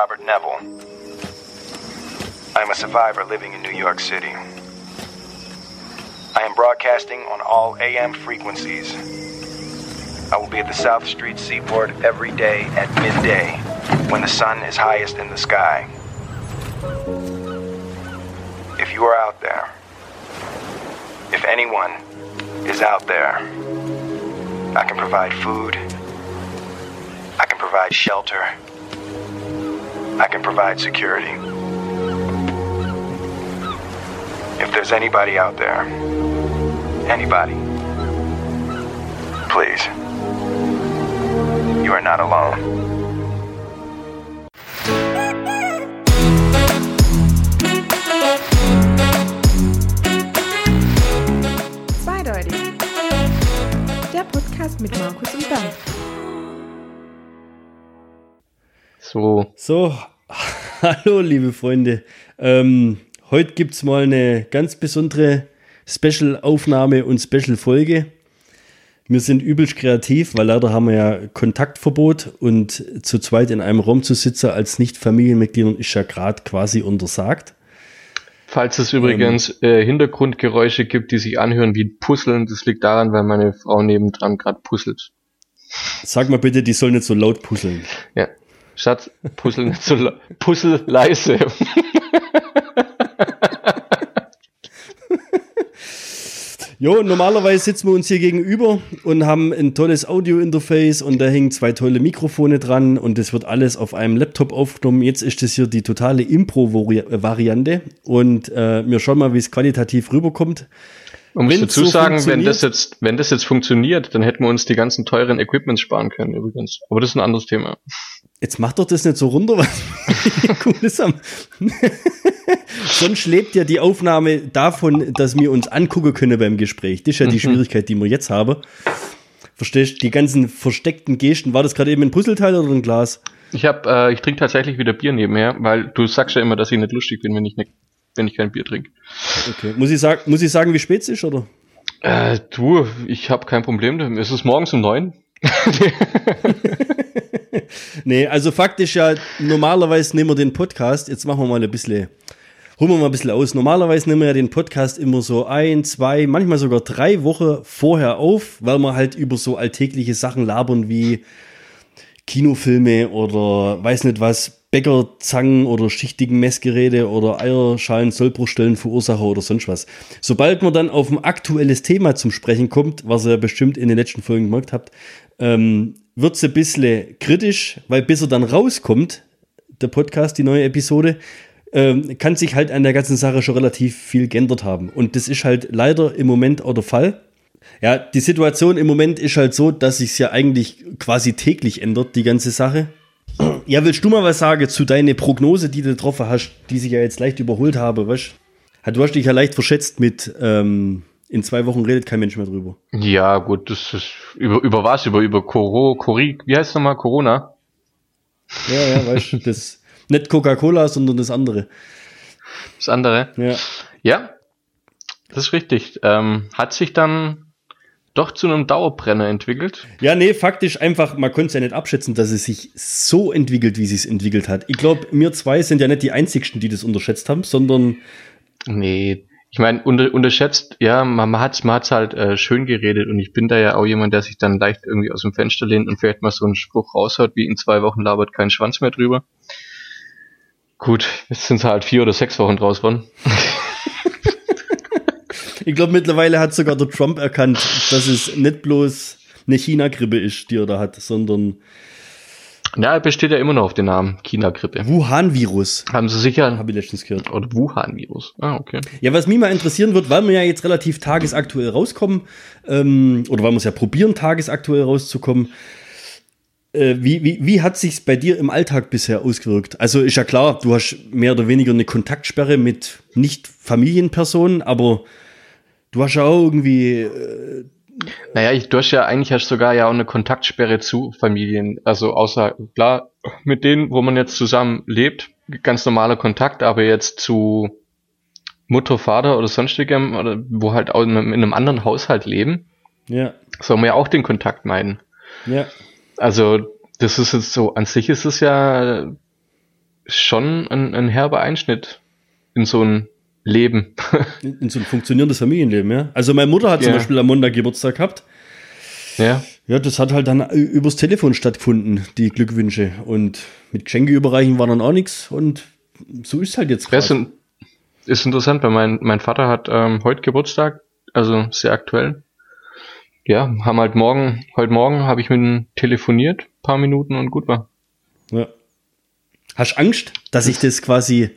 Robert Neville. I am a survivor living in New York City. I am broadcasting on all AM frequencies. I will be at the South Street Seaport every day at midday when the sun is highest in the sky. If you are out there, if anyone is out there, I can provide food, I can provide shelter, I can provide security. If there's anybody out there, anybody, please, you are not alone. Zweideutig. Der Podcast mit Markus und Bernd. So, So, hallo liebe Freunde. Ähm, heute gibt es mal eine ganz besondere Special-Aufnahme und Special-Folge. Wir sind übelst kreativ, weil leider haben wir ja Kontaktverbot und zu zweit in einem Raum zu sitzen als Nicht-Familienmitgliedern ist ja gerade quasi untersagt. falls es übrigens äh, Hintergrundgeräusche gibt, die sich anhören wie Puzzeln, das liegt daran, weil meine Frau nebendran gerade puzzelt. Sag mal bitte, die soll nicht so laut puzzeln. Ja. Schatz, Puzzle nicht so Puzzle leise. Jo, normalerweise sitzen wir uns hier gegenüber und haben ein tolles Audio-Interface und da hängen zwei tolle Mikrofone dran und das wird alles auf einem Laptop aufgenommen. Jetzt ist das hier die totale Impro-Variante und äh, wir schauen mal, wie es qualitativ rüberkommt. Man muss dazu so sagen, wenn das jetzt, wenn das jetzt funktioniert, dann hätten wir uns die ganzen teuren Equipments sparen können übrigens. Aber das ist ein anderes Thema. Jetzt macht doch das nicht so runter, was Cooles haben. Sonst lebt ja die Aufnahme davon, dass wir uns angucken können beim Gespräch. Das ist ja die Schwierigkeit, die wir jetzt haben. Verstehst du? Die ganzen versteckten Gesten. War das gerade eben ein Puzzleteil oder ein Glas? Ich hab, äh, ich trinke tatsächlich wieder Bier nebenher, weil du sagst ja immer, dass ich nicht lustig bin, wenn ich, ne, wenn ich kein Bier trinke. Okay. Muss ich, sag, muss ich sagen, wie spät es ist, oder? Äh, du, ich habe kein Problem damit. Es ist morgens um neun. Nee, also faktisch ja, normalerweise nehmen wir den Podcast, jetzt machen wir mal ein bisschen, holen wir mal ein bisschen aus. Normalerweise nehmen wir ja den Podcast immer so ein, zwei, manchmal sogar drei Wochen vorher auf, weil wir halt über so alltägliche Sachen labern wie Kinofilme oder weiß nicht was, Bäckerzangen oder schichtigen Messgeräte oder Eierschalen, Sollbruchstellen, Verursacher oder sonst was. Sobald man dann auf ein aktuelles Thema zum Sprechen kommt, was ihr bestimmt in den letzten Folgen gemerkt habt, ähm, wird es ein bisschen kritisch, weil bis er dann rauskommt, der Podcast, die neue Episode, ähm, kann sich halt an der ganzen Sache schon relativ viel geändert haben. Und das ist halt leider im Moment auch der Fall. Ja, die Situation im Moment ist halt so, dass sich ja eigentlich quasi täglich ändert, die ganze Sache. Ja, willst du mal was sagen zu deiner Prognose, die du getroffen hast, die sich ja jetzt leicht überholt habe, weißt du? Du hast dich ja leicht verschätzt mit, ähm, in zwei Wochen redet kein Mensch mehr drüber. Ja, gut, das ist über, über was? Über, über Coro, Cori, wie heißt nochmal? Corona? Ja, ja, weißt du, das, nicht Coca-Cola, sondern das andere. Das andere? Ja. Ja, das ist richtig. Ähm, hat sich dann doch zu einem Dauerbrenner entwickelt. Ja, nee, faktisch einfach, man konnte es ja nicht abschätzen, dass es sich so entwickelt, wie es sich entwickelt hat. Ich glaube, wir zwei sind ja nicht die einzigsten, die das unterschätzt haben, sondern Nee, ich meine, unter, unterschätzt, ja, man, man hat's, man hat's halt äh, schön geredet und ich bin da ja auch jemand, der sich dann leicht irgendwie aus dem Fenster lehnt und vielleicht mal so einen Spruch raushaut, wie in zwei Wochen labert kein Schwanz mehr drüber. Gut, jetzt sind halt vier oder sechs Wochen draus worden. ich glaube, mittlerweile hat sogar der Trump erkannt, dass es nicht bloß eine China-Grippe ist, die er da hat, sondern Ja, er besteht ja immer noch auf den Namen China-Grippe. Wuhan-Virus, Haben Sie sicher, habe ich letztens gehört. oder Wuhan-Virus. Ah, okay. Ja, was mich mal interessieren wird, weil wir ja jetzt relativ tagesaktuell rauskommen, ähm, oder weil wir es ja probieren, tagesaktuell rauszukommen, äh, wie, wie, wie hat sich's bei dir im Alltag bisher ausgewirkt? Also ist ja klar, du hast mehr oder weniger eine Kontaktsperre mit Nicht-Familienpersonen, aber du hast ja auch irgendwie, äh, Naja, ich, du hast ja eigentlich hast sogar ja auch eine Kontaktsperre zu Familien. Also außer, klar, mit denen, wo man jetzt zusammen lebt, ganz normaler Kontakt, aber jetzt zu Mutter, Vater oder sonstigem, oder wo halt auch in einem, in einem anderen Haushalt leben, ja, soll man ja auch den Kontakt meiden. ja, Also, das ist jetzt so, an sich ist es ja schon ein, ein herber Einschnitt in so ein Leben. In, so ein funktionierendes Familienleben, ja. Also meine Mutter hat zum Ja. Beispiel am Montag Geburtstag gehabt. ja. Ja, das hat halt dann ü- übers Telefon stattgefunden, die Glückwünsche. Und mit Geschenke überreichen war dann auch nichts. Und so ist halt jetzt ist, in- ist interessant, weil mein, mein Vater hat ähm, heute Geburtstag, also sehr aktuell. Ja, haben halt morgen, heute Morgen habe ich mit ihm telefoniert, paar Minuten und gut war. Ja. Hast Angst, dass ich das quasi.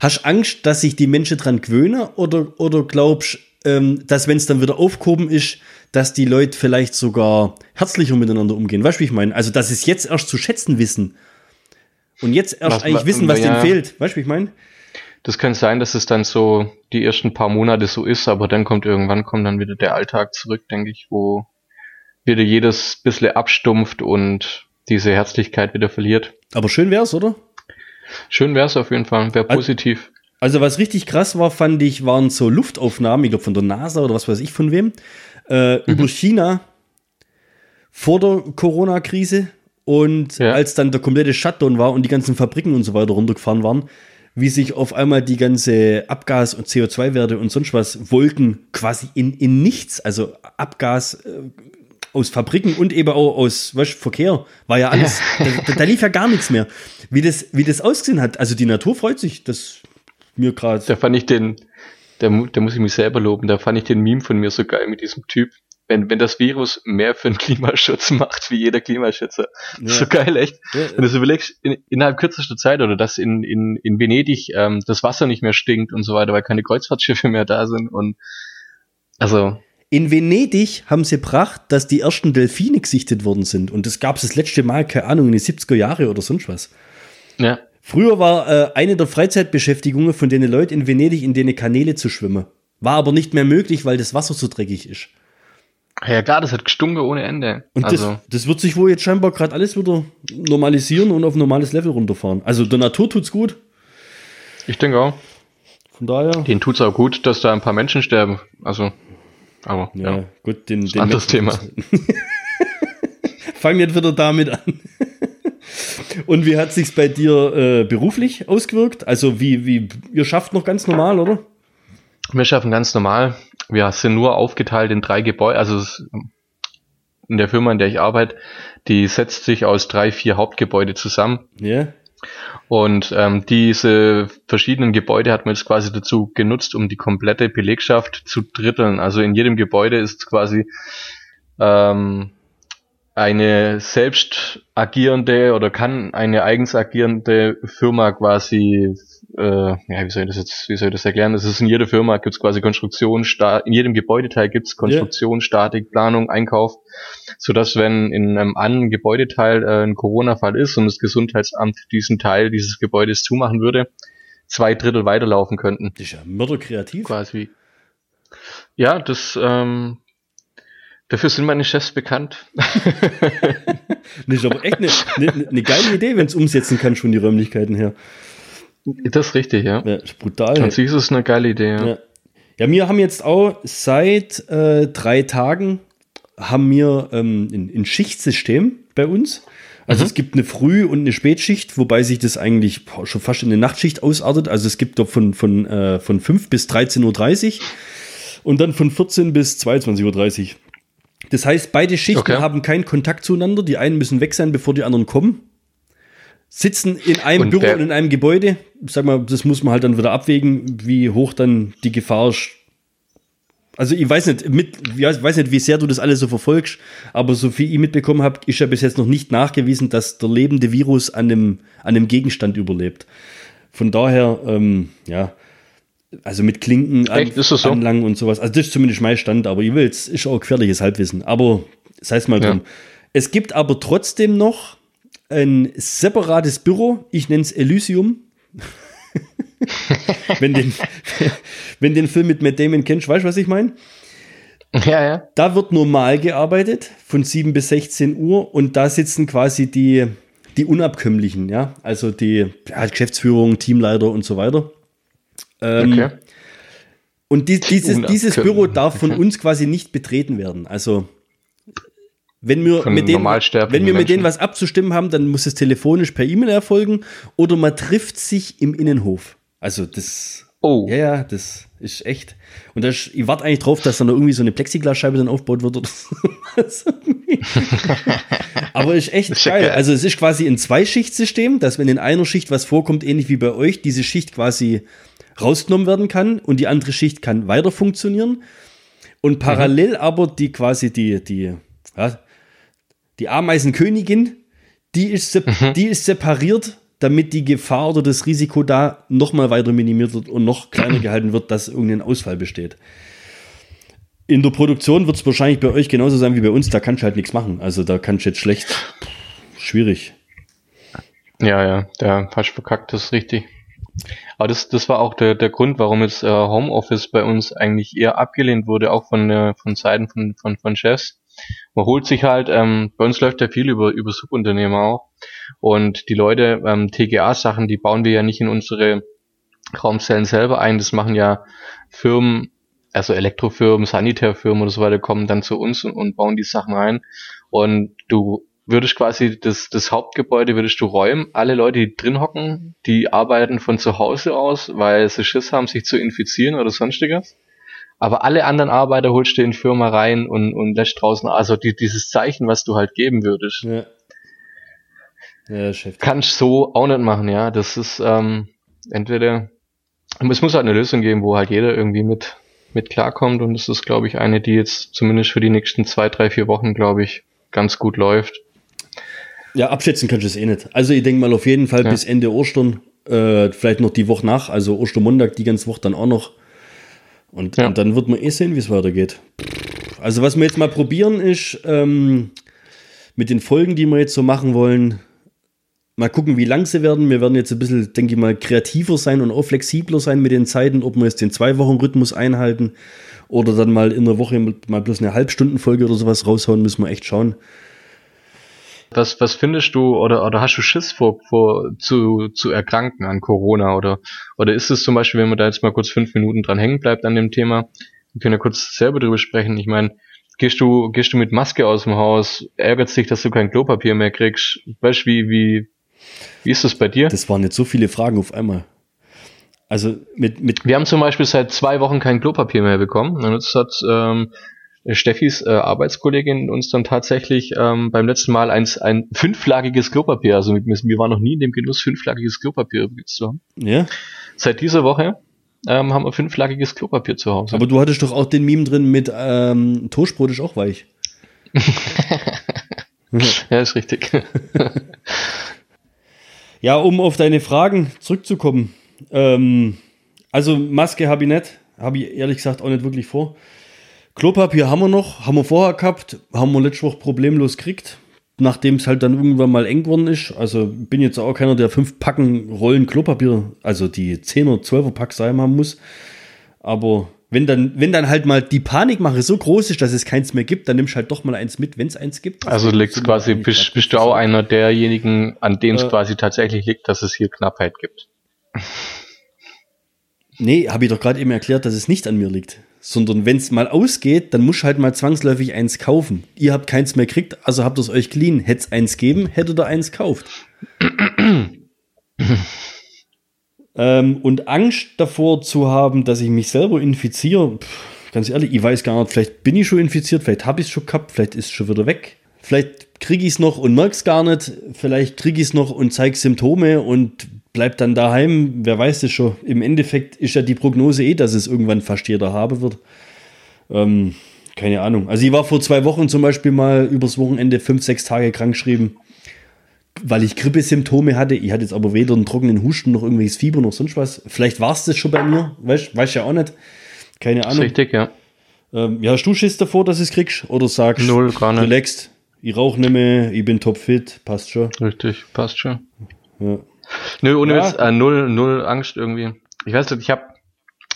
Hast Angst, dass sich die Menschen dran gewöhnen? Oder, oder glaubst ähm, dass, wenn es dann wieder aufgehoben ist, dass die Leute vielleicht sogar herzlicher miteinander umgehen? Weißt du, wie ich meine? Also, dass sie es jetzt erst zu schätzen wissen. Und jetzt erst Was- eigentlich wissen, was ja. denen fehlt. Weißt du, wie ich meine? Das kann sein, dass es dann so die ersten paar Monate so ist, aber dann kommt irgendwann kommt dann wieder der Alltag zurück, denke ich, wo wieder jedes bisschen abstumpft und diese Herzlichkeit wieder verliert. Aber schön wär's, oder? Schön wäre es auf jeden Fall, wäre positiv. Also was richtig krass war, fand ich, waren so Luftaufnahmen, ich glaube von der NASA oder was weiß ich von wem, äh, über China vor der Corona-Krise und Ja. als dann der komplette Shutdown war und die ganzen Fabriken und so weiter runtergefahren waren, wie sich auf einmal die ganze Abgas- und CO2-Werte und sonst was Wolken quasi in, in nichts, also Abgas äh, aus Fabriken und eben auch aus weißt, Verkehr, war ja alles, da, da, da lief ja gar nichts mehr. Wie das, wie das ausgesehen hat, also die Natur freut sich, das mir gerade. Da fand ich den, da, da muss ich mich selber loben, da fand ich den Meme von mir so geil mit diesem Typ. Wenn, wenn das Virus mehr für den Klimaschutz macht wie jeder Klimaschützer. Ja. So geil, echt. Ja, Wenn du so überlegst, in, innerhalb kürzester Zeit oder dass in, in, in Venedig ähm, das Wasser nicht mehr stinkt und so weiter, weil keine Kreuzfahrtschiffe mehr da sind und also In Venedig haben sie gebracht, dass die ersten Delfine gesichtet worden sind. Und das gab es das letzte Mal, keine Ahnung, in den 70er Jahre oder sonst was. ja, Früher war äh, eine der Freizeitbeschäftigungen von den Leuten in Venedig, in denen Kanäle zu schwimmen. War aber nicht mehr möglich, weil das Wasser so dreckig ist. ja klar, das hat gestunken ohne Ende. Und also das, das wird sich wohl jetzt scheinbar gerade alles wieder normalisieren und auf normales Level runterfahren. Also der Natur tut's gut. ich denke auch, Von daher. denen tut's auch gut, dass da ein paar Menschen sterben. Also, aber Ja, ja, gut, den, ein anderes Thema. Fang nicht wieder damit an. Und wie hat sich's bei dir äh, beruflich ausgewirkt? Also wie, wie, ihr schafft noch ganz normal, oder? Wir schaffen ganz normal. Wir sind nur aufgeteilt in drei Gebäude. Also in der Firma, in der ich arbeite, die setzt sich aus drei, vier Hauptgebäude zusammen. Ja. Und ähm, diese verschiedenen Gebäude hat man jetzt quasi dazu genutzt, um die komplette Belegschaft zu dritteln. Also in jedem Gebäude ist quasi ähm, eine selbst agierende oder kann eine eigens agierende Firma quasi, äh, ja, wie soll ich das jetzt, wie soll ich das erklären? Das ist in jeder Firma gibt es quasi Konstruktion, Sta in jedem Gebäudeteil gibt es Konstruktion, Statik, Planung, Einkauf, so dass wenn in einem anderen Gebäudeteil äh, ein Corona-Fall ist und das Gesundheitsamt diesen Teil dieses Gebäudes zumachen würde, zwei Drittel weiterlaufen könnten. Das ist ja mörderkreativ. Quasi. Ja, das, ähm, dafür sind meine Chefs bekannt. Das ist aber echt eine, eine, eine geile Idee, wenn es umsetzen kannst von die Räumlichkeiten her. Das ist richtig, ja. Ja, ist brutal. An sich ist es eine geile Idee, ja. Ja. ja, wir haben jetzt auch seit äh, drei Tagen haben wir ähm, ein, ein Schichtsystem bei uns. Also es gibt eine Früh- und eine Spätschicht, wobei sich das eigentlich schon fast in eine Nachtschicht ausartet. Also es gibt doch von, von, äh, von 5 bis 13.30 Uhr und dann von 14 bis 22.30 Uhr. Das heißt, beide Schichten Okay. haben keinen Kontakt zueinander. Die einen müssen weg sein, bevor die anderen kommen. Sitzen in einem Und Büro und in einem Gebäude. Sag mal, das muss man halt dann wieder abwägen, wie hoch dann die Gefahr ist. Also ich weiß nicht, mit, ja, ich weiß nicht, wie sehr du das alles so verfolgst, aber so viel ich mitbekommen habe, ist ja bis jetzt noch nicht nachgewiesen, dass der lebende Virus an einem, an einem Gegenstand überlebt. Von daher, ähm, ja, also mit Klinken Echt? Das so? anlangen und sowas. Also das ist zumindest mein Stand, aber ich will, es ist auch gefährliches Halbwissen. Aber sei es mal Ja. drum. Es gibt aber trotzdem noch ein separates Büro, ich nenne es Elysium. wenn, den, wenn den Film mit Matt Damon kennst, weißt du, was ich meine? Ja, ja. Da wird normal gearbeitet, von 7 bis 16 Uhr, und da sitzen quasi die, die Unabkömmlichen, ja, also die ja, Geschäftsführung, Teamleiter und so weiter. Ähm, Okay. Und dies, dieses, dieses Büro darf von uns quasi nicht betreten werden. Also Wenn wir, mit denen, wenn wir mit denen was abzustimmen haben, dann muss es telefonisch per E-Mail erfolgen oder man trifft sich im Innenhof. Also das, Oh. ja, ja, das ist echt. Und das, ich warte eigentlich drauf, dass dann da irgendwie so eine Plexiglasscheibe dann aufgebaut wird oder so. Irgendwie. Aber ist echt Ist geil. geil. Also es ist quasi ein Zweischichtsystem, dass wenn in einer Schicht was vorkommt, ähnlich wie bei euch, diese Schicht quasi rausgenommen werden kann und die andere Schicht kann weiter funktionieren. Und parallel aber die quasi die, die, ja, die Ameisenkönigin, die ist, sep die ist separiert, damit die Gefahr oder das Risiko da nochmal weiter minimiert wird und noch kleiner gehalten wird, dass irgendein Ausfall besteht. In der Produktion wird es wahrscheinlich bei euch genauso sein wie bei uns, da kannst du halt nichts machen. Also da kannst du jetzt schlecht. Schwierig. Ja, ja, der hast verkackt, das ist richtig. Aber das, das war auch der, der Grund, warum jetzt äh, Homeoffice bei uns eigentlich eher abgelehnt wurde, auch von, äh, von Seiten von, von, von Chefs. Man holt sich halt, ähm, bei uns läuft ja viel über, über Subunternehmer auch. Und die Leute, ähm, TGA-Sachen, die bauen wir ja nicht in unsere Raumzellen selber ein. Das machen ja Firmen, also Elektrofirmen, Sanitärfirmen oder so weiter, kommen dann zu uns und, und bauen die Sachen ein. Und du würdest quasi das, das Hauptgebäude würdest du räumen. Alle Leute, die drin hocken, die arbeiten von zu Hause aus, weil sie Schiss haben, sich zu infizieren oder sonstiges. Aber alle anderen Arbeiter holst du in die Firma rein und, und lässt draußen, also die, dieses Zeichen, was du halt geben würdest, Ja. Ja, Chef. kannst so auch nicht machen, ja. Das ist ähm, entweder es muss halt eine Lösung geben, wo halt jeder irgendwie mit mit klarkommt und das ist, glaube ich, eine, die jetzt zumindest für die nächsten zwei, drei, vier Wochen, glaube ich, ganz gut läuft. Ja, abschätzen kannst du es eh nicht. Also ich denke mal auf jeden Fall Ja. bis Ende Ostern, äh, vielleicht noch die Woche nach, also Ostermontag, die ganze Woche dann auch noch. Und, Ja. und dann wird man eh sehen, wie es weitergeht. Also was wir jetzt mal probieren ist, ähm, mit den Folgen, die wir jetzt so machen wollen, mal gucken, wie lang sie werden. Wir werden jetzt ein bisschen, denke ich mal, kreativer sein und auch flexibler sein mit den Zeiten, ob wir jetzt den Zwei-Wochen-Rhythmus einhalten oder dann mal in der Woche mal bloß eine Halbstundenfolge oder sowas raushauen, müssen wir echt schauen. Was, was findest du oder, oder hast du Schiss vor, vor zu, zu erkranken an Corona oder, oder ist es zum Beispiel, wenn man da jetzt mal kurz fünf Minuten dran hängen bleibt an dem Thema, wir können ja kurz selber drüber sprechen. Ich meine, gehst du, gehst du mit Maske aus dem Haus, ärgert dich, dass du kein Klopapier mehr kriegst? Weißt du, wie, wie, wie ist das bei dir? Das waren jetzt so viele Fragen auf einmal. Also mit, mit Wir haben zum Beispiel seit zwei Wochen kein Klopapier mehr bekommen. Und jetzt hat ähm, Steffis äh, Arbeitskollegin uns dann tatsächlich ähm, beim letzten Mal eins, ein fünflagiges Klopapier, also wir, wir waren noch nie in dem Genuss, fünflagiges Klopapier übrigens zu haben. ja, Seit dieser Woche ähm, haben wir fünflagiges Klopapier zu Hause. aber du hattest doch auch den Meme drin mit ähm, Toastbrot ist auch weich. ja, ist richtig. Ja, um auf deine Fragen zurückzukommen. Ähm, also Maske habe ich nicht, habe ich ehrlich gesagt auch nicht wirklich vor. Klopapier haben wir noch, haben wir vorher gehabt, haben wir letzte Woche problemlos gekriegt, nachdem es halt dann irgendwann mal eng geworden ist. Also bin jetzt auch keiner, der fünf Packen Rollen Klopapier, also die 10er, 12er Packs daheim haben muss. Aber wenn dann, wenn dann halt mal die Panikmache so groß ist, dass es keins mehr gibt, dann nimmst du halt doch mal eins mit, wenn es eins gibt. Also liegt quasi, bist, bist du auch einer derjenigen, an dem es Äh. quasi tatsächlich liegt, dass es hier Knappheit gibt. Nee, habe ich doch gerade eben erklärt, dass es nicht an mir liegt. Sondern wenn es mal ausgeht, dann muss halt mal zwangsläufig eins kaufen. Ihr habt keins mehr gekriegt, also habt ihr es euch geliehen. Hätte es eins geben, hättet ihr eins gekauft. ähm, und Angst davor zu haben, dass ich mich selber infiziere, pff, ganz ehrlich, ich weiß gar nicht, vielleicht bin ich schon infiziert, vielleicht habe ich es schon gehabt, vielleicht ist es schon wieder weg. Vielleicht kriege ich es noch und merke es gar nicht, vielleicht kriege ich es noch und zeige Symptome und bleib dann daheim, wer weiß das schon. Im Endeffekt ist ja die Prognose eh, dass es irgendwann fast jeder haben wird. Ähm, keine Ahnung. Also ich war vor zwei Wochen zum Beispiel mal übers Wochenende fünf, sechs Tage krank geschrieben, weil ich Grippesymptome hatte. Ich hatte jetzt aber weder einen trockenen Husten noch irgendwelches Fieber noch sonst was. Vielleicht war es das schon bei mir, weißt weiß ja auch nicht. Keine Ahnung. richtig, ja. Ähm, ja, hast du Schiss davor, dass du es kriegst? Oder sagst Null, gar nicht. relaxed, ich rauche nicht mehr, ich bin topfit, passt schon. Richtig, passt schon. Ja. Nö, ohne Ja. Witz, äh, null, null Angst irgendwie. Ich weiß nicht, ich habe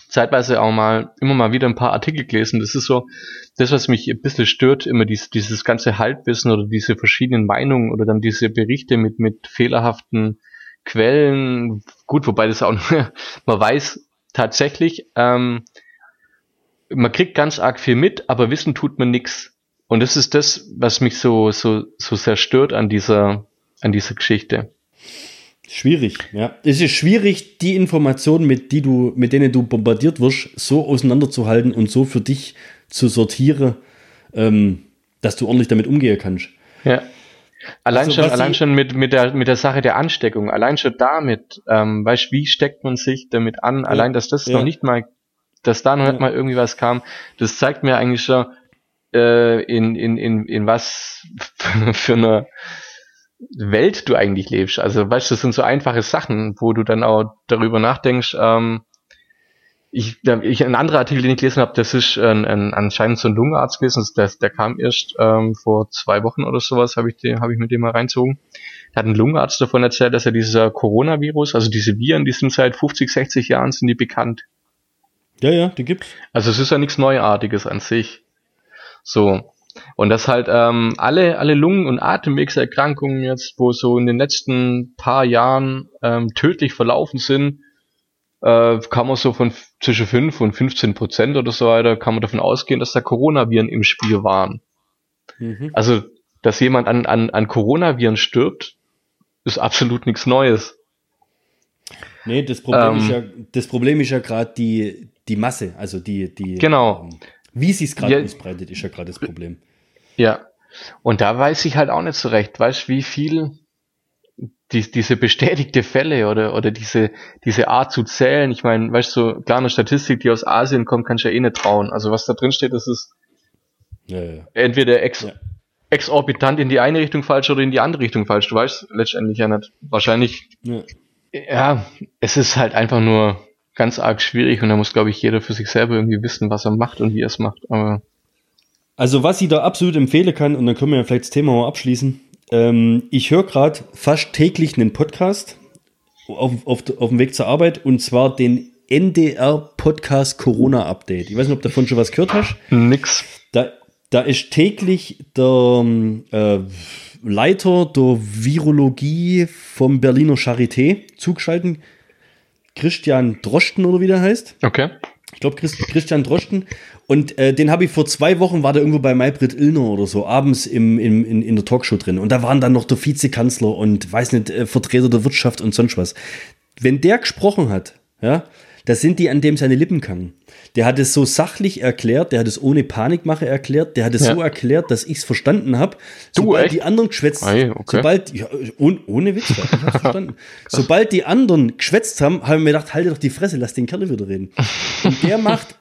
zeitweise auch mal, immer mal wieder ein paar Artikel gelesen. Das ist so, das, was mich ein bisschen stört, immer dies, dieses ganze Halbwissen oder diese verschiedenen Meinungen oder dann diese Berichte mit, mit fehlerhaften Quellen. Gut, wobei das auch, nur- man weiß tatsächlich, ähm, man kriegt ganz arg viel mit, aber wissen tut man nix. Und das ist das, was mich so, so, so sehr stört an dieser, an dieser Geschichte. Schwierig, ja. Es ist schwierig, die Informationen, mit, die du, mit denen du bombardiert wirst, so auseinanderzuhalten und so für dich zu sortieren, ähm, dass du ordentlich damit umgehen kannst. Ja. Allein Also, schon, allein schon mit, mit der, mit der Sache der Ansteckung, allein schon damit, ähm, weißt, wie steckt man sich damit an? Allein, dass das ja. noch nicht mal, dass da noch Ja. nicht mal irgendwie was kam, das zeigt mir eigentlich schon, äh, in, in, in, in was für eine Welt du eigentlich lebst. Also, weißt du, das sind so einfache Sachen, wo du dann auch darüber nachdenkst, ähm, ich, ich, ein anderer Artikel, den ich gelesen habe, das ist ein, ein, anscheinend so ein Lungenarzt gewesen, der, der kam erst ähm, vor zwei Wochen oder sowas, habe ich, den- hab ich mit dem mal reinzogen. Da hat ein Lungenarzt davon erzählt, dass er dieser Coronavirus, also diese Viren, die sind seit 50, 60 Jahren sind die bekannt. Ja, ja, die gibt's. Also es ist ja nichts Neuartiges an sich. So. Und dass halt ähm, alle, alle Lungen- und Atemwegserkrankungen jetzt, wo so in den letzten paar Jahren ähm, tödlich verlaufen sind, äh, kann man so von zwischen 5 und 15 Prozent oder so weiter, kann man davon ausgehen, dass da Coronaviren im Spiel waren. Mhm. Also, dass jemand an, an, an Coronaviren stirbt, ist absolut nichts Neues. Nee, das Problem Ähm. ist ja, das Problem ist ja gerade die, die Masse, also die, die. Genau. Wie sie es gerade Ja. ausbreitet, ist ja gerade das Problem. Ja. Und da weiß ich halt auch nicht so recht, weißt wie viel die, diese bestätigte Fälle oder, oder diese, diese Art zu zählen. Ich meine, weißt du, so klar, eine Statistik, die aus Asien kommt, kannst du ja eh nicht trauen. Also was da drin steht, das ist Ja, ja. entweder ex, Ja. exorbitant in die eine Richtung falsch oder in die andere Richtung falsch. Du weißt letztendlich ja nicht. Wahrscheinlich, ja, es ist halt einfach nur ganz arg schwierig und da muss, glaube ich, jeder für sich selber irgendwie wissen, was er macht und wie er es macht. Aber Also, was ich da absolut empfehlen kann, und dann können wir ja vielleicht das Thema mal abschließen. Ähm, ich höre gerade fast täglich einen Podcast auf, auf, auf dem Weg zur Arbeit und zwar den NDR Podcast Corona Update. Ich weiß nicht, ob du davon schon was gehört hast. nix. Da, da ist täglich der ähm, äh, Leiter der Virologie vom Berliner Charité zugeschaltet. Christian Drosten oder wie der heißt. Okay. Ich glaube, Christ, Christian Drosten. Und äh, den habe ich vor zwei Wochen, war der irgendwo bei Maybrit Illner oder so, abends im, im, in, in der Talkshow drin. Und da waren dann noch der Vizekanzler und, weiß nicht, äh, Vertreter der Wirtschaft und sonst was. Wenn der gesprochen hat, ja, da sind die an dem seine Lippen gehangen. Der hat es so sachlich erklärt, der hat es ohne Panikmache erklärt, der hat es Ja. so erklärt, dass ich es verstanden habe. Sobald echt? die anderen geschwätzt, Ei, okay. sobald, ja, ohne, ohne Witz, ich hab's verstanden. Sobald die anderen geschwätzt haben, haben wir gedacht, halte doch die Fresse, lass den Kerl wieder reden. Und der macht,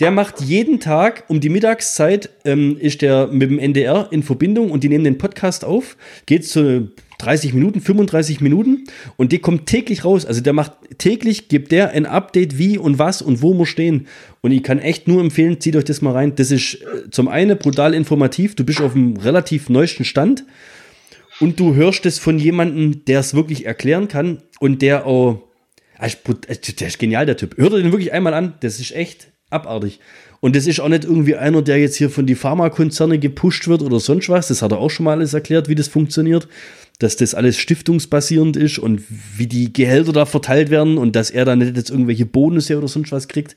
der macht jeden Tag um die Mittagszeit, ähm, ist der mit dem NDR in Verbindung und die nehmen den Podcast auf, geht zu 30 Minuten, 35 Minuten und die kommt täglich raus. Also der macht täglich, gibt der ein Update, wie und was und wo wir stehen. Und ich kann echt nur empfehlen, zieht euch das mal rein. Das ist äh, zum einen brutal informativ, du bist auf einem relativ neuesten Stand und du hörst es von jemandem, der es wirklich erklären kann und der auch, Ah, äh, der ist genial, der Typ. Hört ihr den wirklich einmal an, das ist echt abartig. Und das ist auch nicht irgendwie einer, der jetzt hier von die Pharmakonzerne gepusht wird oder sonst was. Das hat er auch schon mal alles erklärt, wie das funktioniert. Dass das alles stiftungsbasierend ist und wie die Gehälter da verteilt werden und dass er da nicht jetzt irgendwelche Bonusse oder sonst was kriegt.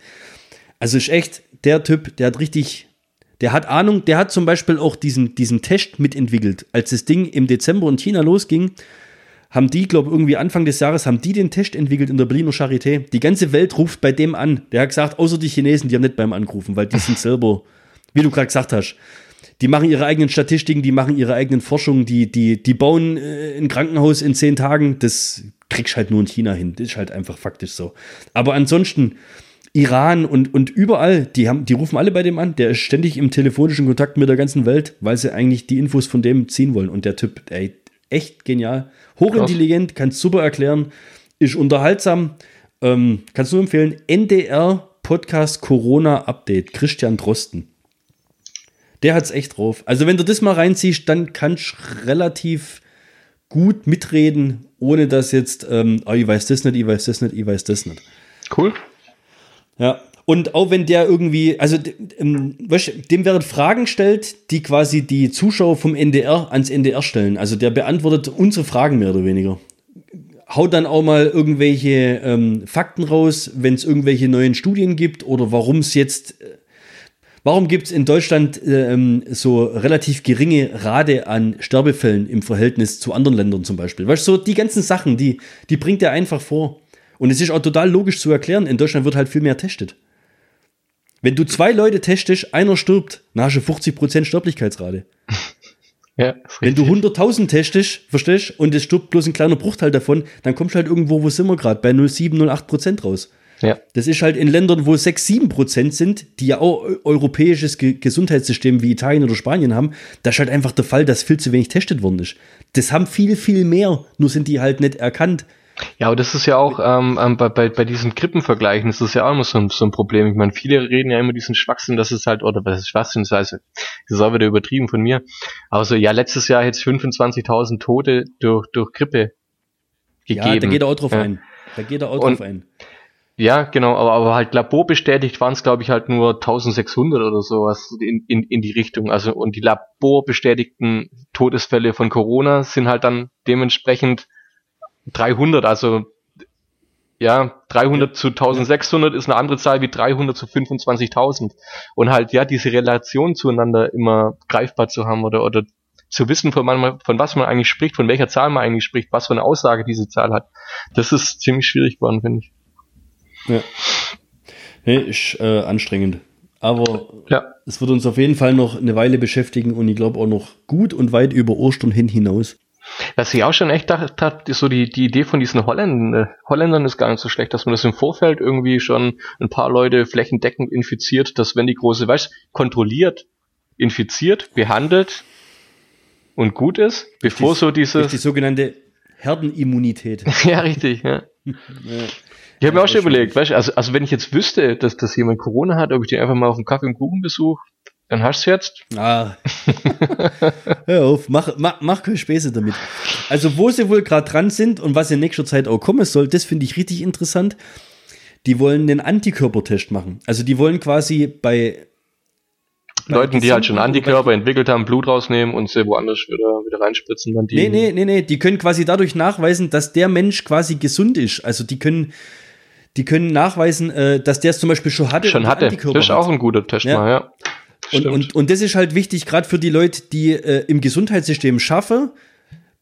Also ist echt der Typ, der hat richtig, der hat Ahnung, der hat zum Beispiel auch diesen, diesen Test mitentwickelt. Als das Ding im Dezember in China losging, haben die, glaube irgendwie Anfang des Jahres, haben die den Test entwickelt in der Berliner Charité. Die ganze Welt ruft bei dem an. Der hat gesagt, außer die Chinesen, die haben nicht beim Angerufen, weil die sind selber, wie du gerade gesagt hast, die machen ihre eigenen Statistiken, die machen ihre eigenen Forschungen, die, die, die bauen äh, ein Krankenhaus in zehn Tagen. Das kriegst halt nur in China hin. Das ist halt einfach faktisch so. Aber ansonsten, Iran und, und überall, die, haben, die rufen alle bei dem an. Der ist ständig im telefonischen Kontakt mit der ganzen Welt, weil sie eigentlich die Infos von dem ziehen wollen. Und der Typ, ey, echt genial. Hochintelligent, kann super erklären, ist unterhaltsam. Ähm, kannst du empfehlen, NDR Podcast Corona Update, Christian Drosten. Der hat's echt drauf. Also, wenn du das mal reinziehst, dann kannst du relativ gut mitreden, ohne dass jetzt, ähm, oh, ich weiß das nicht, ich weiß das nicht, ich weiß das nicht. Cool. Ja. Und auch wenn der irgendwie, also ähm, dem werden Fragen stellt, die quasi die Zuschauer vom NDR ans NDR stellen. Also der beantwortet unsere Fragen mehr oder weniger. Haut dann auch mal irgendwelche ähm, Fakten raus, wenn es irgendwelche neuen Studien gibt oder warum es jetzt, äh, Warum gibt es in Deutschland ähm, so relativ geringe Rate an Sterbefällen im Verhältnis zu anderen Ländern zum Beispiel? Weißt du, so die ganzen Sachen, die, die bringt er einfach vor. Und es ist auch total logisch zu erklären. In Deutschland wird halt viel mehr testet. Wenn du zwei Leute testest, einer stirbt, dann hast du 50% Sterblichkeitsrate. Ja, Wenn du richtig. 100.000 testest, verstehst und es stirbt bloß ein kleiner Bruchteil davon, dann kommst du halt irgendwo, wo sind wir gerade, bei 0,7, 0,8% raus. ja. Das ist halt in Ländern, wo 6, 7 Prozent sind, die ja auch eu- europäisches Ge Gesundheitssystem wie Italien oder Spanien haben, da ist halt einfach der Fall, dass viel zu wenig testet worden ist. Das haben viel, viel mehr, nur sind die halt nicht erkannt. Ja, aber das ist ja auch ähm, ähm, bei, bei, bei diesen Krippenvergleichen, das ist ja auch immer so ein, so ein Problem. Ich meine, viele reden ja immer diesen Schwachsinn, dass es halt, oder was ist Schwachsinn, das heißt, das ist auch wieder übertrieben von mir. Aber so, ja, letztes Jahr jetzt 25.000 Tote durch, durch Grippe gegeben. Ja, da geht er auch drauf Ja. ein. Da geht er auch Und- drauf ein. Ja, genau, aber, aber halt laborbestätigt waren es, glaube ich, halt nur 1600 oder sowas in, in, in die Richtung. Also und die laborbestätigten Todesfälle von Corona sind halt dann dementsprechend 300. Also ja, 300 zu 1600 ist eine andere Zahl wie 300 zu 25.000. Und halt ja, diese Relation zueinander immer greifbar zu haben oder oder zu wissen, von, man, von was man eigentlich spricht, von welcher Zahl man eigentlich spricht, was für eine Aussage diese Zahl hat, das ist ziemlich schwierig geworden, finde ich. Ja. Nee, ist äh, anstrengend. Aber Ja. es wird uns auf jeden Fall noch eine Weile beschäftigen und ich glaube auch noch gut und weit über Ostern hin hinaus. Was ich auch schon echt dachte, hat, ist so die, die Idee von diesen Holländern. Äh, Holländern ist gar nicht so schlecht, dass man das im Vorfeld irgendwie schon ein paar Leute flächendeckend infiziert, dass wenn die große, weißt kontrolliert, infiziert, behandelt und gut ist, bevor so Durch dieses, die sogenannte Herdenimmunität. ja richtig, ja. Ja. Ich habe mir auch schon überlegt, weißt, also, also wenn ich jetzt wüsste, dass, dass jemand Corona hat, ob ich den einfach mal auf einen Kaffee und Kuchen besuche, dann hast du jetzt. Ah. Hör auf, mach, mach, mach keine Späße damit. Also, wo sie wohl gerade dran sind und was in nächster Zeit auch kommen soll, das finde ich richtig interessant. Die wollen den Antikörpertest machen. Also, die wollen quasi bei. Leuten, die halt schon Antikörper entwickelt haben, Blut rausnehmen und sie woanders wieder, wieder reinspritzen, dann die. Nee, nee, nee, nee. Die können quasi dadurch nachweisen, dass der Mensch quasi gesund ist. Also, die können. Die können nachweisen, äh, dass der es zum Beispiel schon hatte. schon hatte. Das ist hat. auch ein guter Test Ja. mal, ja. Und, und, und das ist halt wichtig, gerade für die Leute, die äh, im Gesundheitssystem schaffen,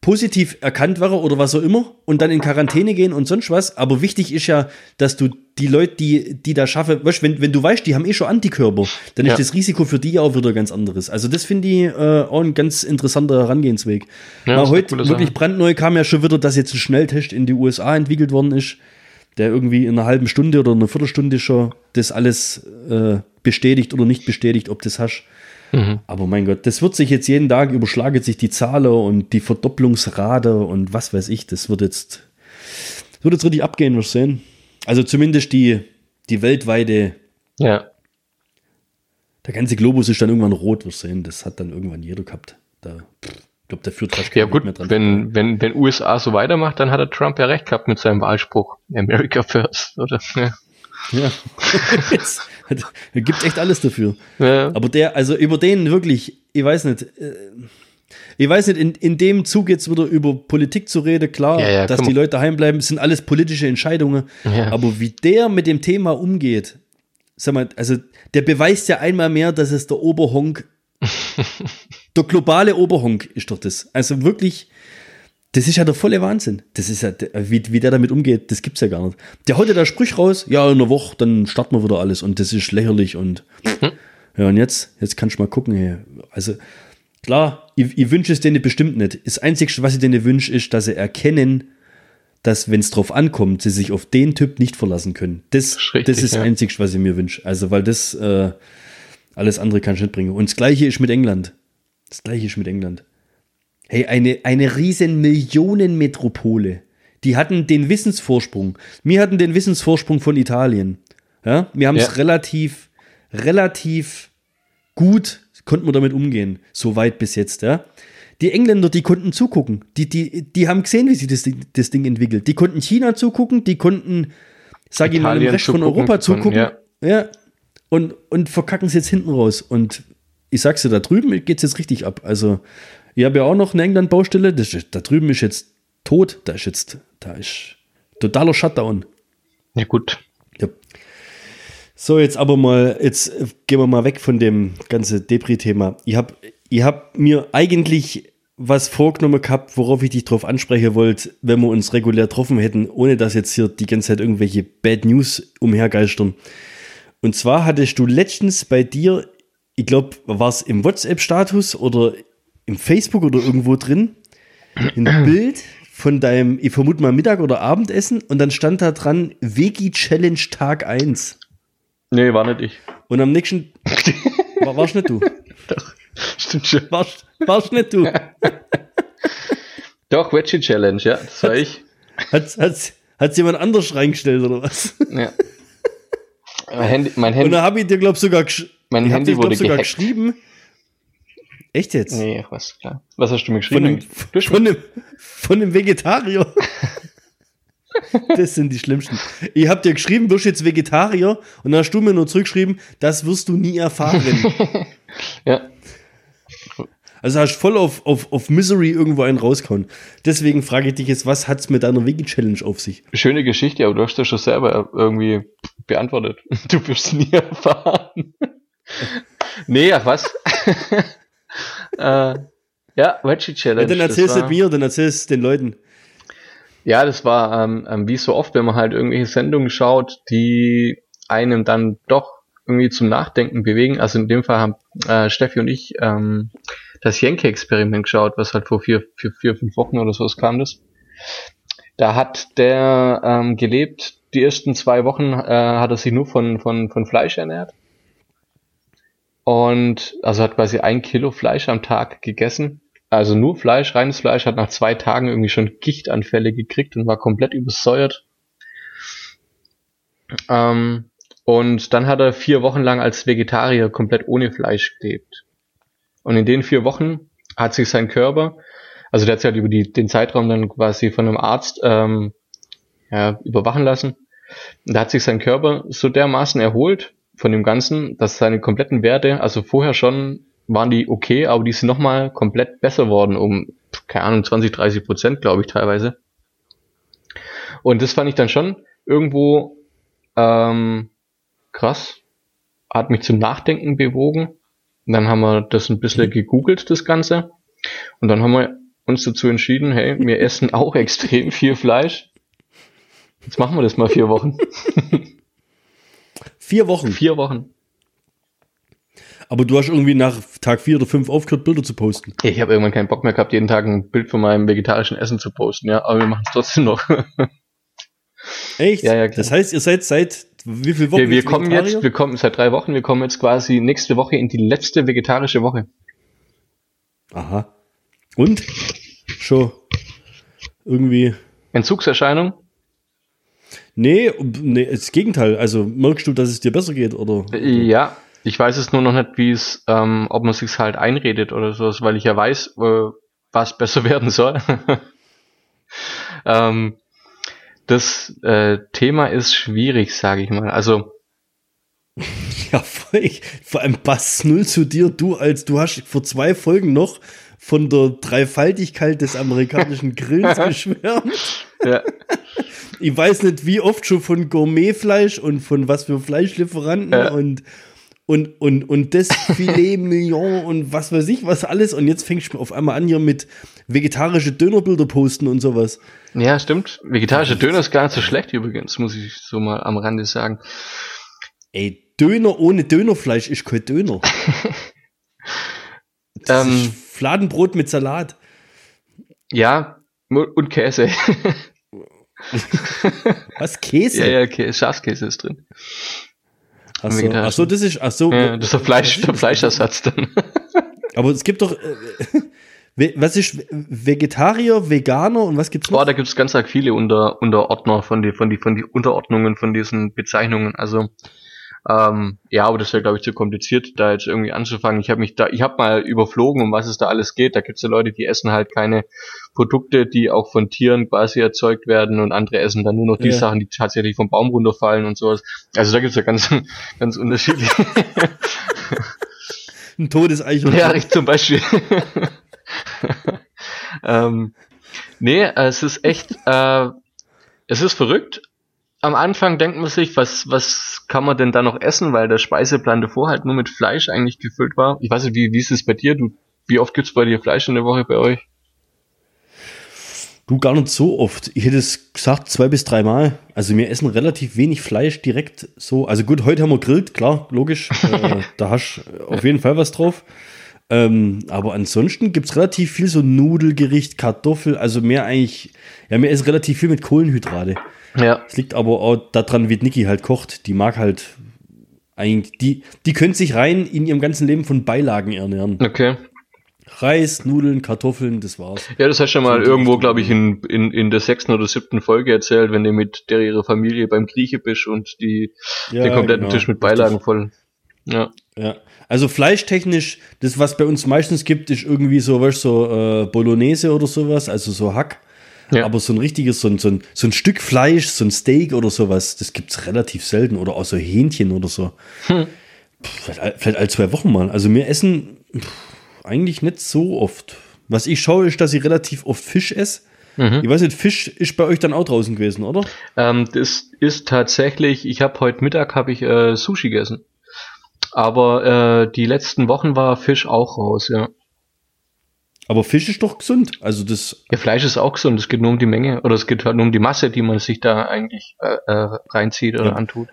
positiv erkannt werden oder was auch immer und dann in Quarantäne gehen und sonst was. Aber wichtig ist ja, dass du die Leute, die, die da schaffen, weißt, wenn, wenn du weißt, die haben eh schon Antikörper, dann Ja. ist das Risiko für die auch wieder ganz anderes. Also das finde ich äh, auch ein ganz interessanter Herangehensweg. Ja, Mal heute wirklich brandneu kam ja schon wieder, dass jetzt ein Schnelltest in die USA entwickelt worden ist, der irgendwie in einer halben Stunde oder einer Viertelstunde schon das alles äh, bestätigt oder nicht bestätigt, ob das hast. Mhm. Aber mein Gott, das wird sich jetzt jeden Tag überschlagen sich die Zahlen und die Verdopplungsrate und was weiß ich. Das wird jetzt, das wird jetzt richtig abgehen, wirst sehen. Also zumindest die, die weltweite, Ja. der ganze Globus ist dann irgendwann rot, wirst sehen. Das hat dann irgendwann jeder gehabt. Da, ich glaube, der führt fast Ja gut, Weg mehr dran. wenn, wenn, wenn USA so weitermacht, dann hat der Trump ja recht gehabt mit seinem Wahlspruch. America first, oder? Ja. Er gibt echt alles dafür. Ja. Aber der, also über den wirklich, ich weiß nicht, äh, ich weiß nicht, in, in dem Zug jetzt wieder über Politik zu reden, klar, Ja, ja, dass die Leute daheim bleiben, sind alles politische Entscheidungen. Ja. Aber wie der mit dem Thema umgeht, sag mal, also der beweist ja einmal mehr, dass es der Oberhonk, der globale Oberhonk ist doch das. Also wirklich, das ist ja der volle Wahnsinn. Das ist ja, wie, wie der damit umgeht, das gibt's ja gar nicht. Der haut ja da Sprüch raus, ja, in einer Woche, dann starten wir wieder alles und das ist lächerlich und ja, und jetzt, jetzt kannst du mal gucken, hey. also klar, ich, ich wünsche es denen bestimmt nicht. Das Einzige, was ich denen wünsche, ist, dass sie erkennen, dass, wenn es drauf ankommt, sie sich auf den Typ nicht verlassen können. Das, ist richtig, das ist das ja. Einzige, was ich mir wünsche. Also, weil das, äh, alles andere kann ich nicht bringen. Und das Gleiche ist mit England. Das Gleiche ist mit England. Hey, eine, eine riesen Millionenmetropole. Die hatten den Wissensvorsprung. Wir hatten den Wissensvorsprung von Italien. Ja, wir haben es Ja. relativ, relativ gut, konnten wir damit umgehen. So weit bis jetzt, ja. Die Engländer, die konnten zugucken. Die, die, die haben gesehen, wie sich das Ding, das Ding entwickelt. Die konnten China zugucken, die konnten, sag ich mal, dem Italien Rest von Europa zugucken. ja. ja. Und, und verkacken es jetzt hinten raus. Und ich sag's dir, da drüben geht's jetzt richtig ab. Also, ich habe ja auch noch eine England-Baustelle. Da drüben ist jetzt tot. Da ist jetzt, da ist totaler Shutdown. ja gut. Ja. So, jetzt aber mal, jetzt gehen wir mal weg von dem ganzen Depri-Thema. Ich habe ich hab mir eigentlich was vorgenommen gehabt, worauf ich dich drauf ansprechen wollte, wenn wir uns regulär getroffen hätten, ohne dass jetzt hier die ganze Zeit irgendwelche Bad News umhergeistern. Und zwar hattest du letztens bei dir, ich glaube, war es im WhatsApp-Status oder im Facebook oder irgendwo drin, ein Bild von deinem, ich vermute mal Mittag- oder Abendessen und dann stand da dran Veggie Challenge Tag 1. Nee, war nicht ich. Und am nächsten, war, warst nicht du? Doch, stimmt schon. Warst, warst nicht du? Doch, Veggie Challenge, ja, das war ich. Hat's, hat's, hat's jemand anders reingestellt oder was? Ja. Mein Handy, mein Und Handy, da habe ich dir, glaub sogar, mein ich Handy dir, glaub, wurde sogar gehackt. geschrieben. Echt jetzt? Nee, ach was, klar. Was hast du mir Von geschrieben? von, einem, von einem Vegetarier. Das sind die schlimmsten. Ich hab dir geschrieben, wirst jetzt Vegetarier und dann hast du mir nur zurückgeschrieben, das wirst du nie erfahren. ja, Also hast voll auf, auf, auf Misery irgendwo einen rausgehauen. Deswegen frage ich dich jetzt, was hat's mit deiner Veggie-Challenge auf sich? schöne Geschichte, aber du hast das schon selber irgendwie beantwortet. Du wirst nie erfahren. nee, ach was. Äh, ja, Veggie Challenge. Ja, dann das erzähl's war- mir, dann erzähl's den Leuten. Ja, das war ähm, ähm, wie so oft, wenn man halt irgendwelche Sendungen schaut, die einem dann doch irgendwie zum Nachdenken bewegen. Also in dem Fall haben äh, Steffi und ich ähm, das Yankee-Experiment geschaut, was halt vor vier, vier, vier, fünf Wochen oder so kam das. Da hat der ähm, gelebt, die ersten zwei Wochen äh, hat er sich nur von, von, von Fleisch ernährt. Und also hat quasi ein Kilo Fleisch am Tag gegessen. Also nur Fleisch, reines Fleisch, hat nach zwei Tagen irgendwie schon Gichtanfälle gekriegt und war komplett übersäuert. Ähm, und dann hat er vier Wochen lang als Vegetarier komplett ohne Fleisch gelebt. Und in den vier Wochen hat sich sein Körper, also der hat sich halt über die, den Zeitraum dann quasi von einem Arzt ähm, ja, überwachen lassen. Und da hat sich sein Körper so dermaßen erholt von dem Ganzen, dass seine kompletten Werte, also vorher schon waren die okay, aber die sind nochmal komplett besser worden, um, keine Ahnung, 20, 30 Prozent, glaube ich, teilweise. Und das fand ich dann schon irgendwo ähm, krass. Hat mich zum Nachdenken bewogen. Und dann haben wir das ein bisschen gegoogelt, das Ganze. Und dann haben wir uns dazu entschieden, hey, wir essen auch extrem viel Fleisch. Jetzt machen wir das mal vier Wochen. Vier Wochen. Vier Wochen. Aber du hast irgendwie nach Tag vier oder fünf aufgehört, Bilder zu posten. Ich habe irgendwann keinen Bock mehr gehabt, jeden Tag ein Bild von meinem vegetarischen Essen zu posten, ja, aber wir machen es trotzdem noch. Echt? Ja, ja, klar. Das heißt, ihr seid seit wie viel Wochen Wir, wir kommen Vegetarier? jetzt, wir kommen seit drei Wochen, wir kommen jetzt quasi nächste Woche in die letzte vegetarische Woche. Aha. Und? Schon irgendwie. Entzugserscheinung? Nee, nee, das Gegenteil. Also merkst du, dass es dir besser geht, oder? Ja, ich weiß es nur noch nicht, wie es, ähm, ob man sich's halt einredet oder sowas, weil ich ja weiß, äh, was besser werden soll. ähm, das äh, Thema ist schwierig, sage ich mal. Also Ja, ich, vor allem passt null zu dir. Du als du hast vor zwei Folgen noch von der Dreifaltigkeit des amerikanischen Grillens geschwärmt. ja, Ich weiß nicht, wie oft schon von Gourmetfleisch und von was für Fleischlieferanten Ja. und und, und, und das Filet Mignon und was weiß ich, was alles. Und jetzt fängst du auf einmal an hier mit vegetarische Dönerbilder posten und sowas. ja, stimmt. Vegetarische Döner ist gar nicht so schlecht übrigens, muss ich so mal am Rande sagen. Ey, Döner ohne Dönerfleisch ist kein Döner. Das Ähm. ist Fladenbrot mit Salat. Ja, und Käse. Was, Käse? ja, ja, Käse, Schafskäse ist drin. Ach so, vegetarisch. ach so, das ist, ach so. Ja, das ist der, Fleisch, der Fleischersatz dann. Aber es gibt doch, äh, was ist Vegetarier, Veganer und was gibt's noch? Boah, da gibt es ganz arg viele Unter Unterordner von die, von die, von die Unterordnungen von diesen Bezeichnungen. Also ähm, ja, aber das wäre glaube ich zu kompliziert, da jetzt irgendwie anzufangen. Ich habe mich da, ich habe mal überflogen, um was es da alles geht. Da gibt es ja Leute, die essen halt keine Produkte, die auch von Tieren quasi erzeugt werden und andere essen dann nur noch die Ja. Sachen, die tatsächlich vom Baum runterfallen und sowas. Also da gibt es ja ganz, ganz unterschiedliche. Ein Todeseichhörnchen. Ja, ich zum Beispiel. ähm, nee, es ist echt, äh, es ist verrückt, am Anfang denkt man sich, was, was kann man denn da noch essen, weil der Speiseplan davor halt nur mit Fleisch eigentlich gefüllt war. Ich weiß nicht, wie, wie ist es bei dir? Du, wie oft gibt's bei dir Fleisch in der Woche bei euch? Du gar nicht so oft. Ich hätte es gesagt, zwei bis dreimal. Also wir essen relativ wenig Fleisch direkt so. Also gut, heute haben wir grillt, klar, logisch. äh, da hast du auf jeden Fall was drauf. Ähm, aber ansonsten gibt es relativ viel so Nudelgericht, Kartoffel, also mehr eigentlich, ja, mir ist relativ viel mit Kohlenhydrate. Ja. Es liegt aber auch daran, wie Niki halt kocht. Die mag halt eigentlich, die, die könnte sich rein in ihrem ganzen Leben von Beilagen ernähren. Okay. Reis, Nudeln, Kartoffeln, das war's. Ja, das hast du ja mal irgendwo, glaube ich, in, in, in der sechsten oder siebten Folge erzählt, wenn du mit der ihrer Familie beim Grieche bist und die Ja, den kompletten genau. Tisch mit Beilagen voll. Ja. Ja. Also fleischtechnisch, das, was bei uns meistens gibt, ist irgendwie so, weißt so äh, Bolognese oder sowas, also so Hack. Ja. Aber so ein richtiges, so ein, so, ein, so ein Stück Fleisch, so ein Steak oder sowas, das gibt's relativ selten. Oder auch so Hähnchen oder so. Hm. Pff, vielleicht, all- vielleicht alle zwei Wochen mal. Also wir essen pff, eigentlich nicht so oft. Was ich schaue, ist, dass ich relativ oft Fisch esse. Mhm. Ich weiß nicht, Fisch ist bei euch dann auch draußen gewesen, oder? Ähm, das ist tatsächlich, ich habe heute Mittag habe ich äh, Sushi gegessen. Aber äh, die letzten Wochen war Fisch auch raus, ja. Aber Fisch ist doch gesund. Also das, Ja, Fleisch ist auch gesund, es geht nur um die Menge oder es geht halt nur um die Masse, die man sich da eigentlich äh, äh, reinzieht oder Ja. antut.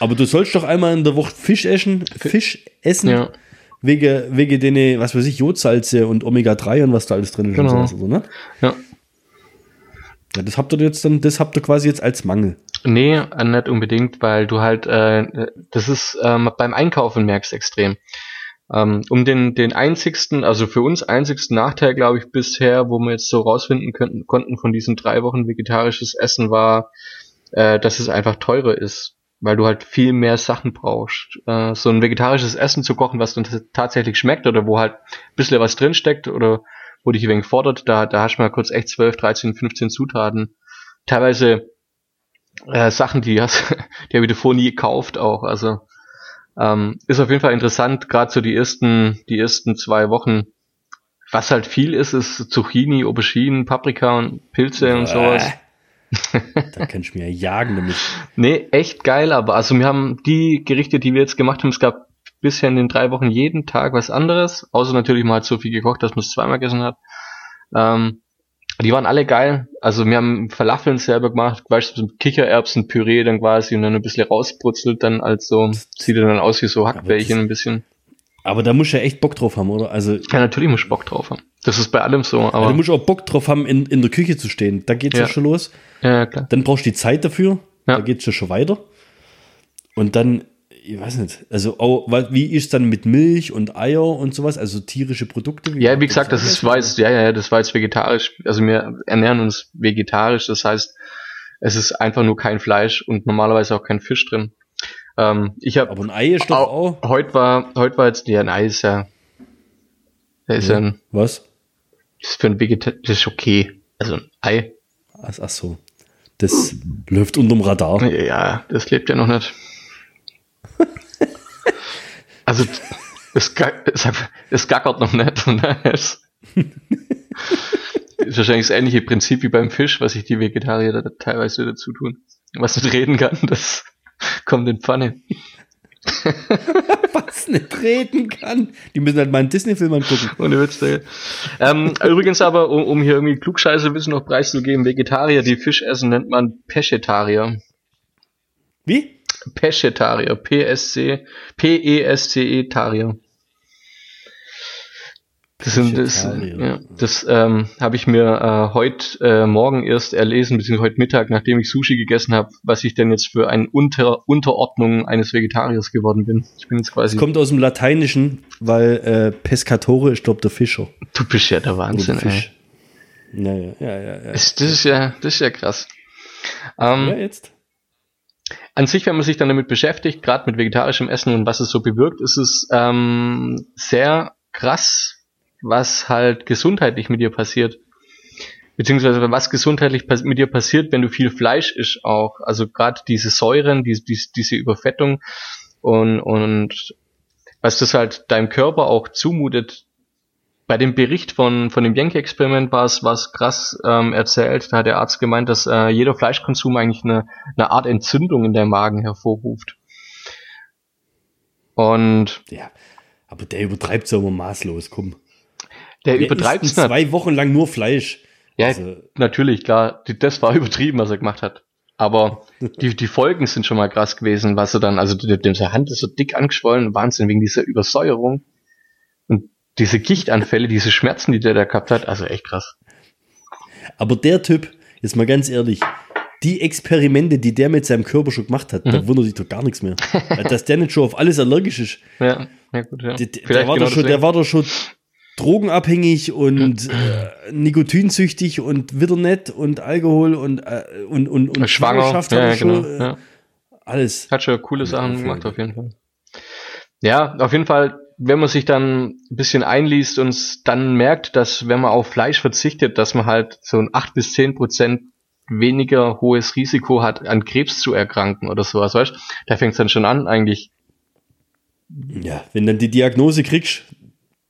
aber du sollst doch einmal in der Woche Fisch essen, Fisch essen. Ja. Wegen, wegen den, was weiß ich, Jodsalze und Omega-3 und was da alles drin ist. Genau. So, ne? Ja. Ja, das habt ihr jetzt dann, das habt ihr quasi jetzt als Mangel. Nee, äh, nicht unbedingt, weil du halt, äh, das ist ähm, beim Einkaufen merkst extrem. Ähm, um den, den einzigsten, also für uns einzigsten Nachteil, glaube ich, bisher, wo wir jetzt so rausfinden könnten, konnten von diesen drei Wochen vegetarisches Essen war, äh, dass es einfach teurer ist, weil du halt viel mehr Sachen brauchst. Äh, so ein vegetarisches Essen zu kochen, was dann tatsächlich schmeckt oder wo halt ein bisschen was drinsteckt oder wo dich ein wenig fordert, da, da hast du mal kurz echt 12, 13, 15 Zutaten. Teilweise äh, Sachen, die hast, die habe ich davor nie gekauft auch. Also ähm, ist auf jeden Fall interessant, gerade so die ersten, die ersten zwei Wochen. Was halt viel ist, ist Zucchini, Auberginen, Paprika und Pilze und sowas. Da kannst du mir ja jagen damit. Nee, echt geil, aber also wir haben die Gerichte, die wir jetzt gemacht haben, es gab bisher in den drei Wochen jeden Tag was anderes, außer natürlich mal so viel gekocht, dass man es zweimal gegessen hat. Ähm, die waren alle geil. Also wir haben Falafeln selber gemacht, weißt du, Kichererbsenpüree dann quasi und dann ein bisschen rausbrutzelt dann als so, sieht dann aus wie so Hackbällchen ein bisschen. Aber da musst du ja echt Bock drauf haben, oder? Also, Ja, natürlich muss ich Bock drauf haben. Das ist bei allem so, aber du musst auch Bock drauf haben, in, in der Küche zu stehen. Da geht's ja, Ja. schon los. ja, klar. Dann brauchst du die Zeit dafür. Ja. Da geht's ja schon weiter. Und dann, ich weiß nicht, also auch, wa- wie ist dann mit Milch und Eier und sowas, also tierische Produkte? Ja, wie gesagt, das ist weiß, ja, ja, das war jetzt vegetarisch. Also wir ernähren uns vegetarisch, das heißt, es ist einfach nur kein Fleisch und normalerweise auch kein Fisch drin. Ähm, ich habe Aber ein Ei ist doch auch. heute war heute war jetzt ja ein Ei ist ja ist ja, ein, Was? ist für ein Vegetar das ist okay. Also ein Ei, Ach, ach so. Das läuft unterm Radar. ja, das lebt ja noch nicht. Also es, es, es gackert noch nicht. Daher ist, wahrscheinlich das ähnliche Prinzip wie beim Fisch, was sich die Vegetarier da teilweise dazu tun. Was nicht reden kann, das kommt in Pfanne. Was nicht reden kann. Die müssen halt mal einen Disney-Film angucken. Ohne Witz. Ey. Ähm, übrigens aber, um, um hier irgendwie Klugscheiße-Wissen noch preiszugeben, Vegetarier, die Fisch essen, nennt man Peschetarier. Wie? Peschetarier. P-S-C, P-E-S-C-E-Tarier. Das, sind, das, Peschetarier. ja, das ähm, habe ich mir äh, heute äh, Morgen erst erlesen, beziehungsweise heute Mittag, nachdem ich Sushi gegessen habe, was ich denn jetzt für eine Unter Unterordnung eines Vegetariers geworden bin. Ich bin jetzt quasi, Das kommt aus dem Lateinischen, weil äh, Pescatore ist, glaube der Fischer. du bist ja der Wahnsinn, der ey. Fisch. Ja, ja, ja, ja. ja. Das, das ist ja, das ist ja krass. Ähm, ja, jetzt. An sich, wenn man sich dann damit beschäftigt, gerade mit vegetarischem Essen und was es so bewirkt, ist es ähm, sehr krass, was halt gesundheitlich mit dir passiert. Beziehungsweise was gesundheitlich mit dir passiert, wenn du viel Fleisch isst auch. Also gerade diese Säuren, die, die, diese Überfettung und, und was das halt deinem Körper auch zumutet, bei dem Bericht von, von dem Yankee-Experiment war es, war es krass ähm, erzählt. Da hat der Arzt gemeint, dass äh, jeder Fleischkonsum eigentlich eine, eine Art Entzündung in der Magen hervorruft. Und Ja, aber der übertreibt es aber maßlos, komm. der, Der übertreibt es zwei Wochen lang nur Fleisch. Ja, Also- natürlich, klar. Das war übertrieben, was er gemacht hat. Aber die, die Folgen sind schon mal krass gewesen, was er dann, also seine Hand ist so dick angeschwollen, Wahnsinn, wegen dieser Übersäuerung. Diese Gichtanfälle, diese Schmerzen, die der da gehabt hat, also echt krass. Aber der Typ, jetzt mal ganz ehrlich, die Experimente, die der mit seinem Körper schon gemacht hat, Mhm. da wundert sich doch gar nichts mehr. Dass der nicht schon auf alles allergisch ist. Ja, ja gut, ja. Der, der, war genau doch schon, der war doch schon drogenabhängig und äh, nikotinsüchtig und wieder nett und Alkohol und, äh, und, und, und schwanger. Schwangerschaft Ja, er ja, schon, genau. äh, Ja. Alles. Hat schon coole Sachen gemacht, auf jeden Fall. Ja, auf jeden Fall, wenn man sich dann ein bisschen einliest und dann merkt, dass wenn man auf Fleisch verzichtet, dass man halt so ein 8 bis 10 Prozent weniger hohes Risiko hat, an Krebs zu erkranken oder sowas, weißt du? Da fängt es dann schon an, eigentlich. Ja, wenn dann die Diagnose kriegst,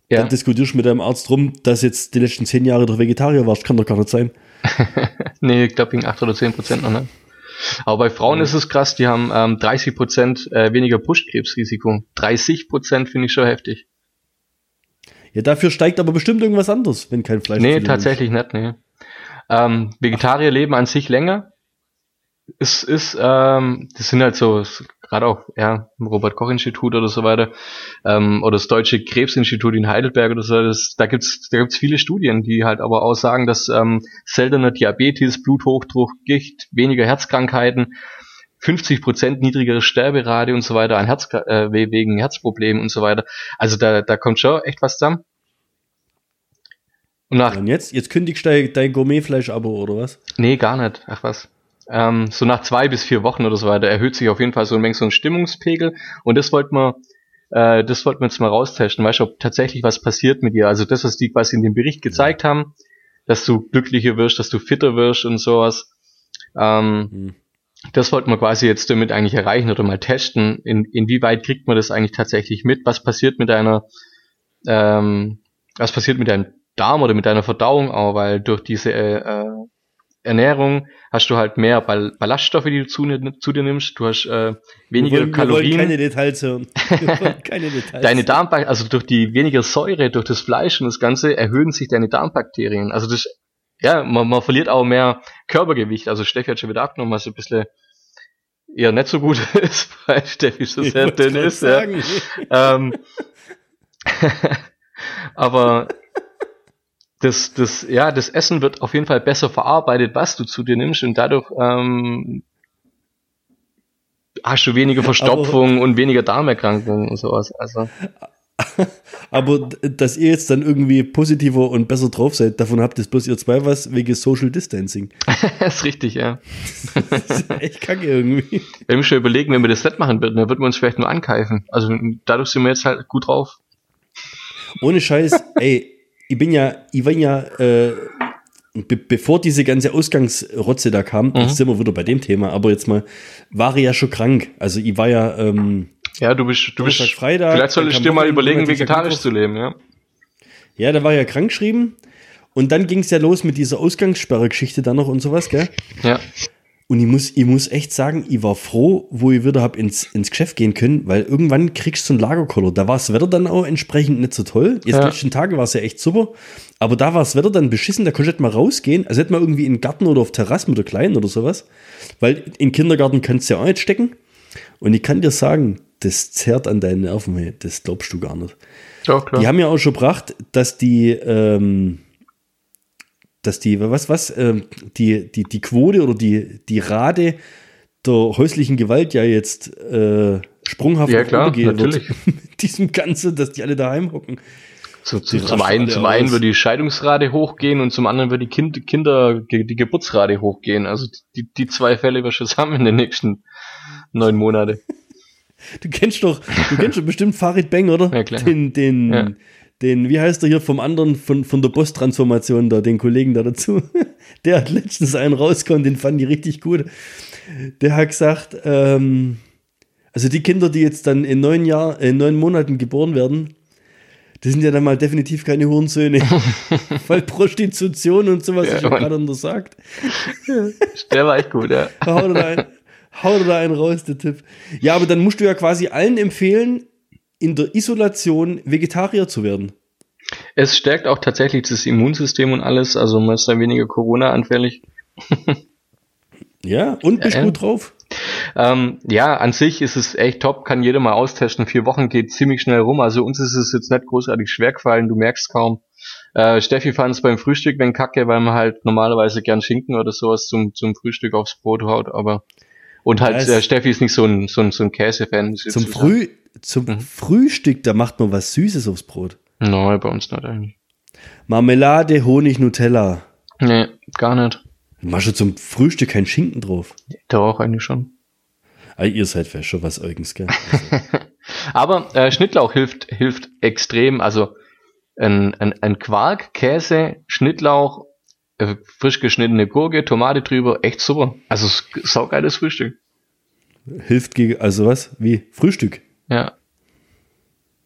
Ja, dann diskutierst du mit deinem Arzt drum, dass jetzt die letzten zehn Jahre doch Vegetarier warst. Kann doch gar nicht sein. nee, ich glaube wegen 8 oder 10 Prozent noch, ne? Aber bei Frauen ist es krass, die haben ähm, 30 Prozent äh, weniger Brustkrebsrisiko. 30 Prozent finde ich schon heftig. Ja, dafür steigt aber bestimmt irgendwas anderes, wenn kein Fleisch Nee, tatsächlich nicht, nee. Ähm, Vegetarier leben an sich länger. Es ist, ähm, das sind halt so, gerade auch, ja, im Robert-Koch-Institut oder so weiter, ähm, oder das Deutsche Krebsinstitut in Heidelberg oder so, das, da gibt's, da gibt's viele Studien, die halt aber auch sagen, dass ähm, seltener Diabetes, Bluthochdruck, Gicht, weniger Herzkrankheiten, 50% niedrigere Sterberate und so weiter an Herz, äh, we- wegen Herzproblemen und so weiter. Also da, da kommt schon echt was zusammen. Und nach Und jetzt? Jetzt kündigst du dein, dein Gourmetfleisch-Abo oder was? Nee, gar nicht. Ach was. Ähm, so nach zwei bis vier Wochen oder so weiter erhöht sich auf jeden Fall so ein wenig so ein Stimmungspegel und das wollten wir, äh, das wollten wir jetzt mal raustesten, weißt du, ob tatsächlich was passiert mit dir. Also das, was die quasi in dem Bericht gezeigt haben, dass du glücklicher wirst, dass du fitter wirst und sowas. Ähm, Hm. das wollten wir quasi jetzt damit eigentlich erreichen oder mal testen, in, inwieweit kriegt man das eigentlich tatsächlich mit, was passiert mit deiner, ähm, was passiert mit deinem Darm oder mit deiner Verdauung auch, weil durch diese äh, äh, Ernährung hast du halt mehr Ball Ballaststoffe, die du zu, zu dir nimmst, du hast äh, weniger wir wollen, Kalorien. Wir wollen keine Details hören. Keine Details. Deine Darmbakterien, also durch die weniger Säure, durch das Fleisch und das Ganze erhöhen sich deine Darmbakterien. Also das, ja, man, man verliert auch mehr Körpergewicht. Also Steffi hat schon wieder abgenommen, was ein bisschen eher nicht so gut ist, weil Steffi so sehr dünn ist. Ja. Ähm, aber das, das, ja, das Essen wird auf jeden Fall besser verarbeitet, was du zu dir nimmst und dadurch ähm, hast du weniger Verstopfung und weniger Darmerkrankungen und sowas. Also Aber dass ihr jetzt dann irgendwie positiver und besser drauf seid, davon habt ihr bloß ihr zwei was wegen Social Distancing. das ist richtig, ja. Das ist echt kacke irgendwie. Wir müssen schon überlegen, wenn wir das nicht machen würden, dann würden wir uns vielleicht nur ankeifen. Also dadurch sind wir jetzt halt gut drauf. Ohne Scheiß, ey, ich bin ja, ich war ja, äh, be bevor diese ganze Ausgangsrotze da kam, Mhm. jetzt sind wir wieder bei dem Thema, aber jetzt mal, war ich ja schon krank. Also ich war ja, ähm, Ja, du bist, du bist, Freitag, vielleicht kam du dir mal überlegen, vegetarisch zu leben, ja. ja, da war ich ja krankgeschrieben. Und dann ging es ja los mit dieser Ausgangssperre-Geschichte dann noch und sowas, gell? Ja. Und ich muss, ich muss echt sagen, ich war froh, wo ich wieder hab ins, ins Geschäft gehen können, weil irgendwann kriegst du einen Lagerkoller. Da war das Wetter dann auch entsprechend nicht so toll. Jetzt Ja. die letzten Tage war es ja echt super. Aber da war das Wetter dann beschissen, da konntest du mal rausgehen. Also hätte man irgendwie in den Garten oder auf Terrassen mit der Kleinen oder sowas. Weil in den Kindergarten kannst du ja auch nicht stecken. Und ich kann dir sagen, das zerrt an deinen Nerven, das glaubst du gar nicht. Doch, klar. Die haben ja auch schon gebracht, dass die, ähm, dass die, was, was, ähm, die, die, die Quote oder die, die Rate der häuslichen Gewalt ja jetzt äh, sprunghaft Ja, klar, natürlich. wird. Mit diesem Ganzen, dass die alle daheim hocken. Zu, zu, zum einen, zum einen wird die Scheidungsrate hochgehen und zum anderen wird die kind, Kinder, die Geburtsrate hochgehen. Also die, die zwei Fälle wir schon zusammen in den nächsten neun Monate. Du kennst doch, du kennst doch bestimmt Farid Bang, oder? Ja, klar. Den, den, Ja. Den, wie heißt der hier vom anderen, von, von der Boss-Transformation da, den Kollegen da dazu. Der hat letztens einen rausgekommen, den fand ich richtig gut. Der hat gesagt, ähm, also die Kinder, die jetzt dann in neun Jahr, in neun Monaten geboren werden, Das sind ja dann mal definitiv keine Hurensöhne. Weil Prostitution und sowas, Ja, ich habe Mann. gerade untersagt. Der war echt gut, ja. Hau da ein, hau da einen raus, der Tipp. Ja, aber dann musst du ja quasi allen empfehlen, in der Isolation Vegetarier zu werden. Es stärkt auch tatsächlich das Immunsystem und alles, also man ist dann weniger Corona-anfällig. Ja, und bist Ja, gut drauf. Ähm, ja, an sich ist es echt top, kann jeder mal austesten. Vier Wochen geht ziemlich schnell rum. Also uns ist es jetzt nicht großartig schwer gefallen, du merkst kaum. Äh, Steffi fand es beim Frühstück wenn kacke, weil man halt normalerweise gern Schinken oder sowas zum, zum Frühstück aufs Brot haut, aber und halt äh, Steffi ist nicht so ein, so ein, so ein Käsefan. Zum. Früh, zum Mhm. Frühstück, da macht man was Süßes aufs Brot. Nein, bei uns nicht eigentlich. Marmelade, Honig, Nutella. Nee, gar nicht. Machst du zum Frühstück kein Schinken drauf? Doch, eigentlich schon. Ah, ihr seid vielleicht schon was eigens, gell? Aber äh, Schnittlauch hilft, hilft extrem. Also ein, ein, ein Quark, Käse, Schnittlauch, äh, frisch geschnittene Gurke, Tomate drüber, echt super. Also saugeiles Frühstück. Hilft gegen, also was? Wie? Frühstück. Ja.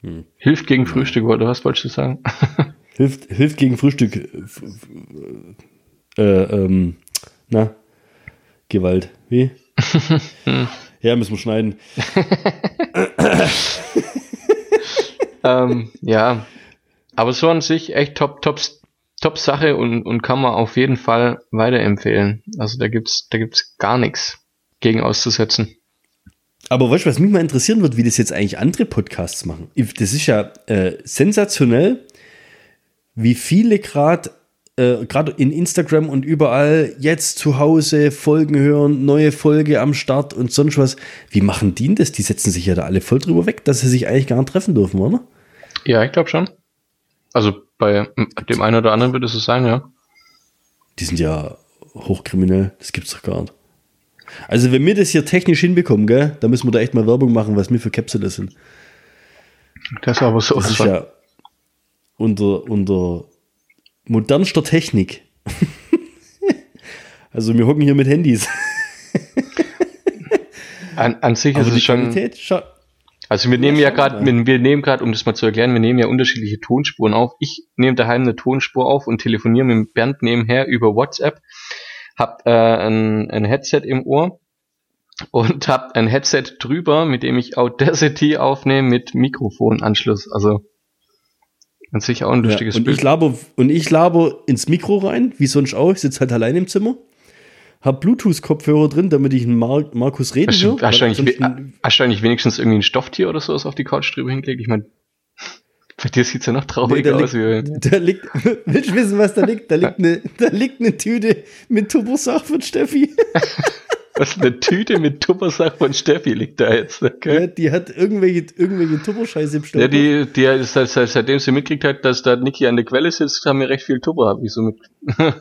Hm. Hilft gegen Frühstück, oder was wolltest du sagen? Hilft, hilft gegen Frühstück. Äh, ähm, na, Gewalt. Wie? ja, müssen wir schneiden. ähm, ja. Aber so an sich echt top, top, top Sache und, und kann man auf jeden Fall weiterempfehlen. Also da gibt's, da gibt's gar nichts gegen auszusetzen. Aber weißt du, was mich mal interessieren wird, wie das jetzt eigentlich andere Podcasts machen? Das ist ja äh, sensationell, wie viele gerade äh, gerade in Instagram und überall jetzt zu Hause Folgen hören, neue Folge am Start und sonst was. Wie machen die denn das? Die setzen sich ja da alle voll drüber weg, dass sie sich eigentlich gar nicht treffen dürfen, oder? Ja, ich glaube schon. Also bei dem einen oder anderen wird es so sein, ja. Die sind ja hochkriminell, das gibt's doch gar nicht. Also wenn wir das hier technisch hinbekommen, gell, dann müssen wir da echt mal Werbung machen, was wir für Capsules sind. Das ist aber so. Das ist ja unter, unter modernster Technik. also wir hocken hier mit Handys. an, an sich Aber ist die es schon. Also wir nehmen ja gerade, wir, wir nehmen gerade, um das mal zu erklären, wir nehmen ja unterschiedliche Tonspuren auf. Ich nehme daheim eine Tonspur auf und telefoniere mit dem Bernd nebenher über WhatsApp, hab äh, ein, ein Headset im Ohr und hab ein Headset drüber, mit dem ich Audacity aufnehme mit Mikrofonanschluss. Also an sich auch ein ja, lustiges und, Bild. ich laber, und ich laber ins Mikro rein, wie sonst auch. Ich sitze halt allein im Zimmer. Hab Bluetooth-Kopfhörer drin, damit ich Mar Markus reden Hast du, höre. hast, du hast du wenigstens irgendwie ein Stofftier oder sowas auf die Couch drüber hingelegt? Ich meine, bei dir sieht's ja noch Nee, trauriger da, aus. Wie, liegt, da liegt, willst du wissen, was da liegt? Da liegt eine, da liegt eine Tüte mit Tubersach von Steffi. was eine Tüte mit Tuppersack von Steffi liegt da jetzt. Okay? Ja, die hat irgendwelche, irgendwelche Tupperscheiße im Stau. Ja, die, die ist seit, seit, seitdem sie mitgekriegt hat, dass da Niki an der Quelle sitzt, haben wir recht viel Tupper, hab ich so mit,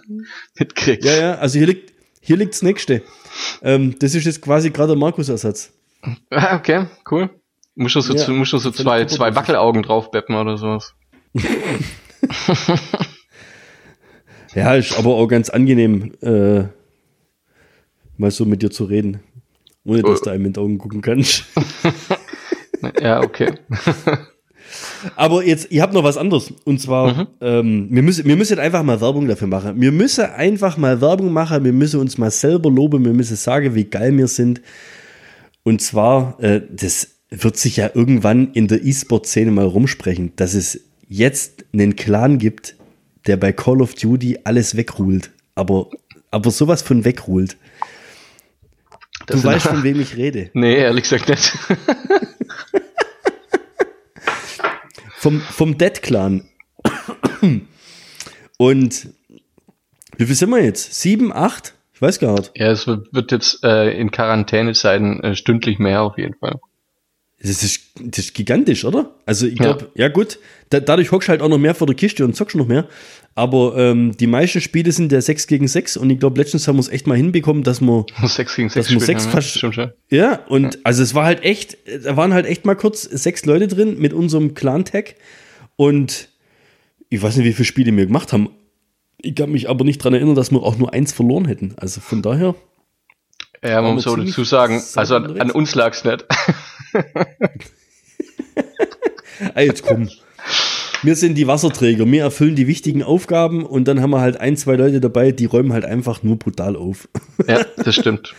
mitgekriegt. Ja, ja, also hier liegt, hier liegt das nächste. Ähm, das ist jetzt quasi gerade der Markus-Ersatz. Ah, okay, cool. Musst du so, Ja, musst du so zwei, zwei Wackelaugen draufbeppen oder sowas. Ja, ist aber auch ganz angenehm, äh, mal so mit dir zu reden. Ohne dass Oh. du einem in die Augen gucken kannst. Ja, okay. Aber jetzt, ihr habt noch was anderes. Und zwar, Mhm. ähm, wir, müssen, wir müssen einfach mal Werbung dafür machen. Wir müssen einfach mal Werbung machen. Wir müssen uns mal selber loben. Wir müssen sagen, wie geil wir sind. Und zwar, äh, das wird sich ja irgendwann in der E-Sport-Szene mal rumsprechen, dass es jetzt einen Clan gibt, der bei Call of Duty alles wegruht. Aber, aber sowas von wegruht. Du Das sind- weißt, von wem ich rede. Nee, ehrlich gesagt nicht. Vom, vom Dead Clan. Und wie viel sind wir jetzt? Sieben, acht? Ich weiß gar nicht. Ja, es wird, wird jetzt äh, in Quarantänezeiten äh, stündlich mehr auf jeden Fall. Das ist, das ist gigantisch, oder? Also ich Ja. glaube, ja. gut, da, dadurch hockst du halt auch noch mehr vor der Kiste und zockst noch mehr. Aber ähm, die meisten Spiele sind ja 6 gegen 6 und ich glaube, letztens haben wir es echt mal hinbekommen, dass wir, Sechs gegen sechs Dass wir spielen sechs haben, fast- Stimmt schon. ja, und also es war halt echt, da waren halt echt mal kurz sechs Leute drin mit unserem Clan-Tag und ich weiß nicht, wie viele Spiele wir gemacht haben. Ich kann mich aber nicht dran erinnern, dass wir auch nur eins verloren hätten. Also von daher, Ja, man muss so ziemlich dazu sagen, also an, an uns lag's nicht. ah, jetzt komm. wir sind die Wasserträger, wir erfüllen die wichtigen Aufgaben und dann haben wir halt ein, zwei Leute dabei, die räumen halt einfach nur brutal auf. Ja, das stimmt.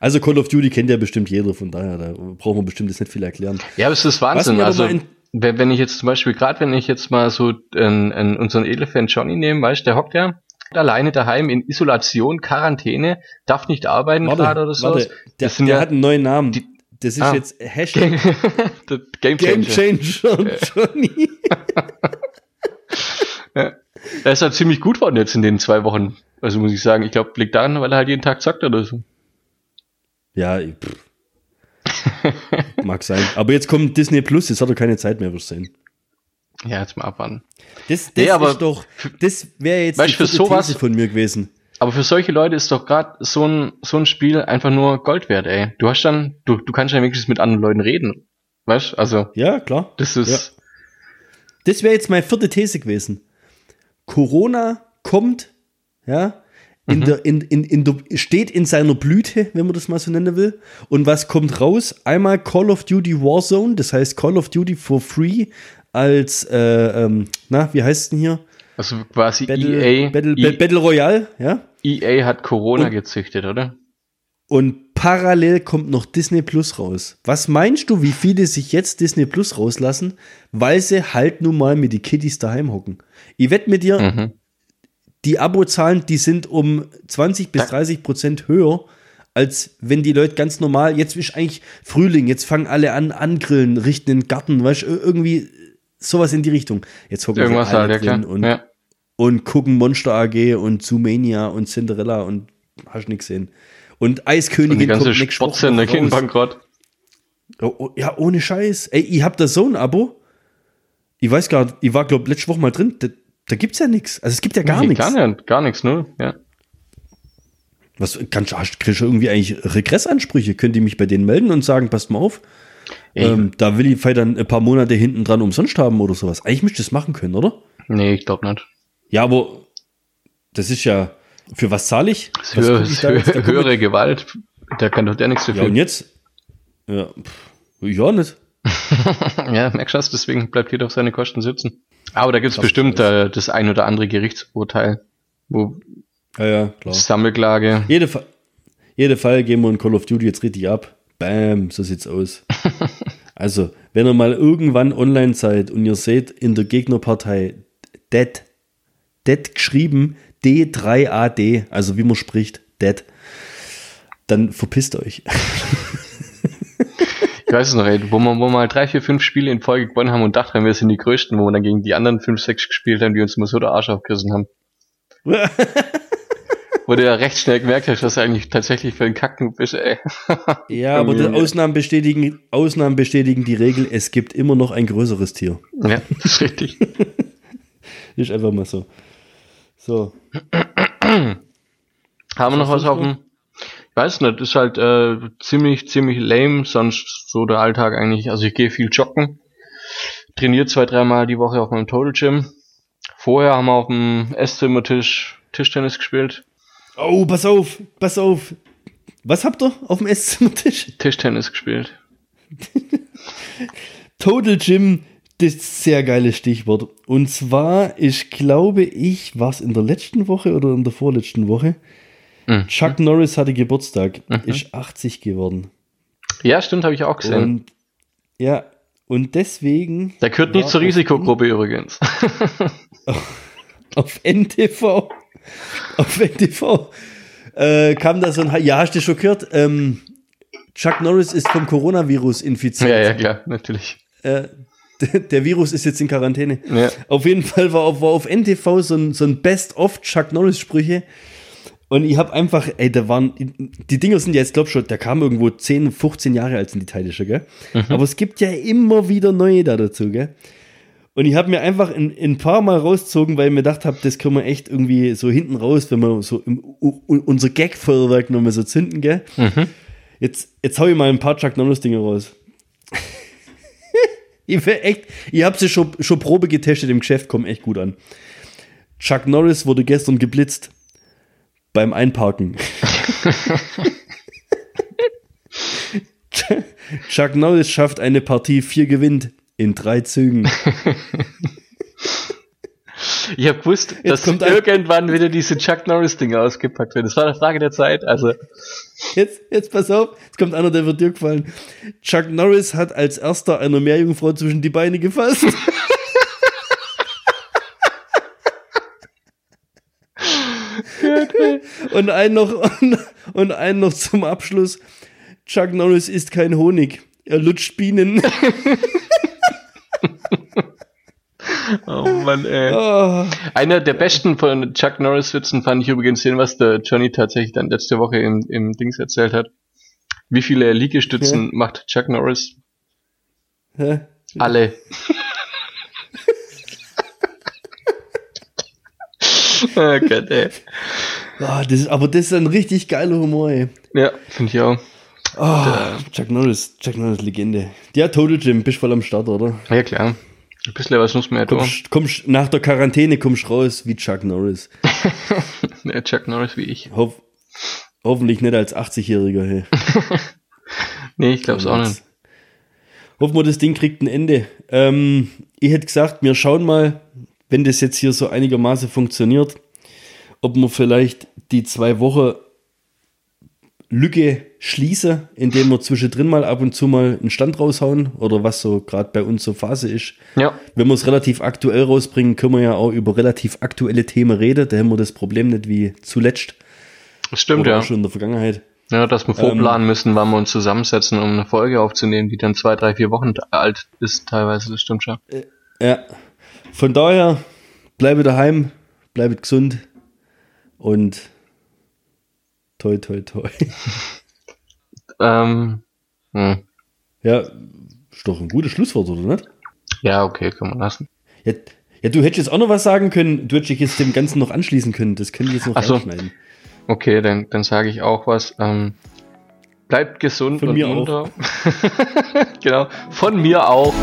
Also Call of Duty kennt ja bestimmt jeder, von daher, da brauchen wir bestimmt jetzt nicht viel erklären. Ja, aber es ist Wahnsinn. Also, in- wenn, wenn ich jetzt zum Beispiel, gerade wenn ich jetzt mal so äh, äh, unseren Elefant Johnny nehme, weißt du, der hockt ja alleine daheim in Isolation, Quarantäne, darf nicht arbeiten gerade oder so. der, das sind der ja hat einen neuen Namen. die- das ist Ah. jetzt Hashtag der Game Game Changer. Changer Johnny. Er ist halt ziemlich gut worden jetzt in den zwei Wochen. Also muss ich sagen, ich glaube, liegt daran, weil er halt jeden Tag zockt oder so. Ja, pff. mag sein. Aber jetzt kommt Disney Plus, jetzt hat er keine Zeit mehr, wirst du sehen. Ja, jetzt mal abwarten. Das, das Nee, aber ist doch, das wäre jetzt Weißt du, für sowas- These von mir gewesen. Aber für solche Leute ist doch gerade so ein, so ein Spiel einfach nur Gold wert, ey. Du hast dann, du, du kannst ja wenigstens mit anderen Leuten reden. Weißt du? Also, Ja, klar. das ist, Das wäre jetzt meine vierte These gewesen. Corona kommt, ja, Mhm. in der, in, in, in der, steht in seiner Blüte, wenn man das mal so nennen will. Und was kommt raus? Einmal Call of Duty Warzone, das heißt Call of Duty for free als, äh, ähm, na, wie heißt es denn hier? Also quasi Battle, EA, Battle, E- Battle Royale, ja. EA hat Corona Und- gezüchtet, oder? Und parallel kommt noch Disney Plus raus. Was meinst du, wie viele sich jetzt Disney Plus rauslassen, weil sie halt nun mal mit die Kiddies daheim hocken? Ich wette mit dir, Mhm. die Abozahlen, die sind um 20 bis 30 Prozent höher, als wenn die Leute ganz normal, jetzt ist eigentlich Frühling, jetzt fangen alle an, angrillen, richten den Garten, weißt du, irgendwie sowas in die Richtung. Jetzt hocken Irgendwas sie alle halt, ja drin klar. und, ja. Und gucken Monster AG und Zoomania und Cinderella und hast nichts gesehen. Und Und die Eiskönigin ganze Woche Sportsender gehen bankrott. Oh, oh, ja, ohne Scheiß. Ey, ich hab da so ein Abo. Ich weiß gar nicht, ich war, glaube letzte Woche mal drin. Da, da gibt's ja nichts. Also es gibt ja gar Nee, nichts. Gar, nicht, gar nichts, ne? Ja. Was kannst du, hast- kriegst du irgendwie eigentlich Regressansprüche? Könnt ihr mich bei denen melden und sagen, passt mal auf? Ähm, da will ich vielleicht dann ein paar Monate hinten dran umsonst haben oder sowas. Eigentlich müsste ich das machen können, oder? Nee, ich glaube nicht. Ja, aber das ist ja, für was zahle ich? Was höhere, ich da jetzt? Da guck ich- höhere Gewalt, da kann doch der nichts Ja, dafür. und jetzt? Ja, pff, ja nicht. Ja, merkst du das? Deswegen bleibt jeder auf seine Kosten sitzen. Aber da gibt's Krass, bestimmt äh, das ein oder andere Gerichtsurteil, wo Ja, ja, klar. Sammelklage. Jede, Fa jede Fall gehen wir in Call of Duty jetzt richtig ab. Bam, so sieht's aus. also, wenn ihr mal irgendwann online seid und ihr seht in der Gegnerpartei Dead, Dead geschrieben, D3AD, also wie man spricht, Dead, dann verpisst euch. Ich weiß es noch, ey, wo wir, wo wir mal drei, vier, fünf Spiele in Folge gewonnen haben und dachten, wir sind die Größten, wo wir dann gegen die anderen fünf, sechs gespielt haben, die uns immer so der Arsch aufgerissen haben. Wo du ja recht schnell gemerkt hast, dass du eigentlich tatsächlich für den Kacken bist, ey. ja, aber die. Ausnahmen bestätigen, Ausnahmen bestätigen die Regel, es gibt immer noch ein größeres Tier. Ja, das ist richtig. Ist einfach mal so. So. Haben wir noch was auf dem? Ich weiß nicht, ist halt äh, ziemlich, ziemlich lame, sonst so der Alltag eigentlich. Also ich gehe viel joggen, trainiere zwei, dreimal die Woche auf meinem Total Gym. Vorher haben wir auf dem Esszimmertisch Tischtennis gespielt. Oh, pass auf, pass auf. Was habt ihr auf dem Esszimmertisch? Tischtennis gespielt. Total Gym, das ist ein sehr geiles Stichwort. Und zwar, ich glaube, ich war es in der letzten Woche oder in der vorletzten Woche. Mhm. Chuck Norris hatte Geburtstag, ist 80 geworden. Ja, stimmt, habe ich auch gesehen. Und ja, und deswegen Der gehört nicht zur Risikogruppe übrigens. auf NTV, auf NTV äh, kam da so ein, ja, hast du schon gehört, ähm, Chuck Norris ist vom Coronavirus infiziert. ja, ja, klar, natürlich. Äh, der, Virus ist jetzt in Quarantäne. Ja. Auf jeden Fall war auf, war auf NTV so ein, so ein Best-of Chuck Norris-Sprüche. Und ich habe einfach, ey, da waren, die Dinger sind ja jetzt, glaub schon, der kam irgendwo 10, 15 Jahre alt sind die Teile schon, gell? Aber es gibt ja immer wieder neue da dazu, gell? Und ich habe mir einfach ein, ein paar Mal rausgezogen, weil ich mir gedacht habe, das können wir echt irgendwie so hinten raus, wenn wir so im, unser Gag-Feuerwerk nochmal so zünden, gell? Jetzt, jetzt hau ich mal ein paar Chuck Norris-Dinge raus. ich will echt, ich habe sie schon, schon Probe getestet im Geschäft, kommen echt gut an. Chuck Norris wurde gestern geblitzt beim Einparken. Chuck Norris schafft eine Partie 4 gewinnt in drei Zügen. Ich habe gewusst, Jetzt dass irgendwann wieder diese Chuck Norris-Dinger ausgepackt werden. Das war eine Frage der Zeit. Also, Jetzt, jetzt pass auf, jetzt kommt einer, der wird dir gefallen. Chuck Norris hat als erster einer Meerjungfrau zwischen die Beine gefasst. und einen noch und, und einen noch zum Abschluss. Chuck Norris isst kein Honig. Er lutscht Bienen. oh Mann, ey. Oh, Einer der besten von Chuck Norris-Witzen fand ich übrigens den, was der Johnny tatsächlich dann letzte Woche im, im Dings erzählt hat. Wie viele Liegestützen Ja. macht Chuck Norris? hä? Alle. oh Gott, ey. Ah, das ist, aber das ist ein richtig geiler Humor, ey. Ja, finde ich auch. Ah, Chuck Norris, Chuck Norris Legende. Ja, Total Jim, bist voll am Start, oder? Ja, klar. Ein bisschen was muss man ja tun. Kommst, kommst, nach der Quarantäne kommst raus wie Chuck Norris. Ja, Chuck Norris wie ich. Hoff, hoffentlich nicht als 80-Jähriger. Hey. Nee, ich glaube es auch nicht. Hoffen wir, das Ding kriegt ein Ende. Ähm, ich hätte gesagt, wir schauen mal, wenn das jetzt hier so einigermaßen funktioniert, ob wir vielleicht die zwei Wochen Lücke schließen, indem wir zwischendrin mal ab und zu mal einen Stand raushauen oder was so gerade bei uns so Phase ist. Ja, Wenn wir es relativ aktuell rausbringen, können wir ja auch über relativ aktuelle Themen reden. Da haben wir das Problem nicht wie zuletzt das stimmt, oder ja. auch schon in der Vergangenheit. Ja, dass wir vorplanen müssen, wann wir uns zusammensetzen, um eine Folge aufzunehmen, die dann zwei, drei, vier Wochen alt ist teilweise, das stimmt schon. Ja, von daher bleibe daheim, bleibe gesund und toi, toi, toi. Ähm, hm. Ja, ist doch ein gutes Schlusswort, oder nicht? Ja, okay, kann man lassen. Ja, ja, du hättest jetzt auch noch was sagen können. Du hättest dich jetzt dem Ganzen noch anschließen können. Das können wir jetzt noch Ach so. Okay, dann, dann sage ich auch was. Ähm, bleibt gesund Von und mir munter. genau, von mir auch.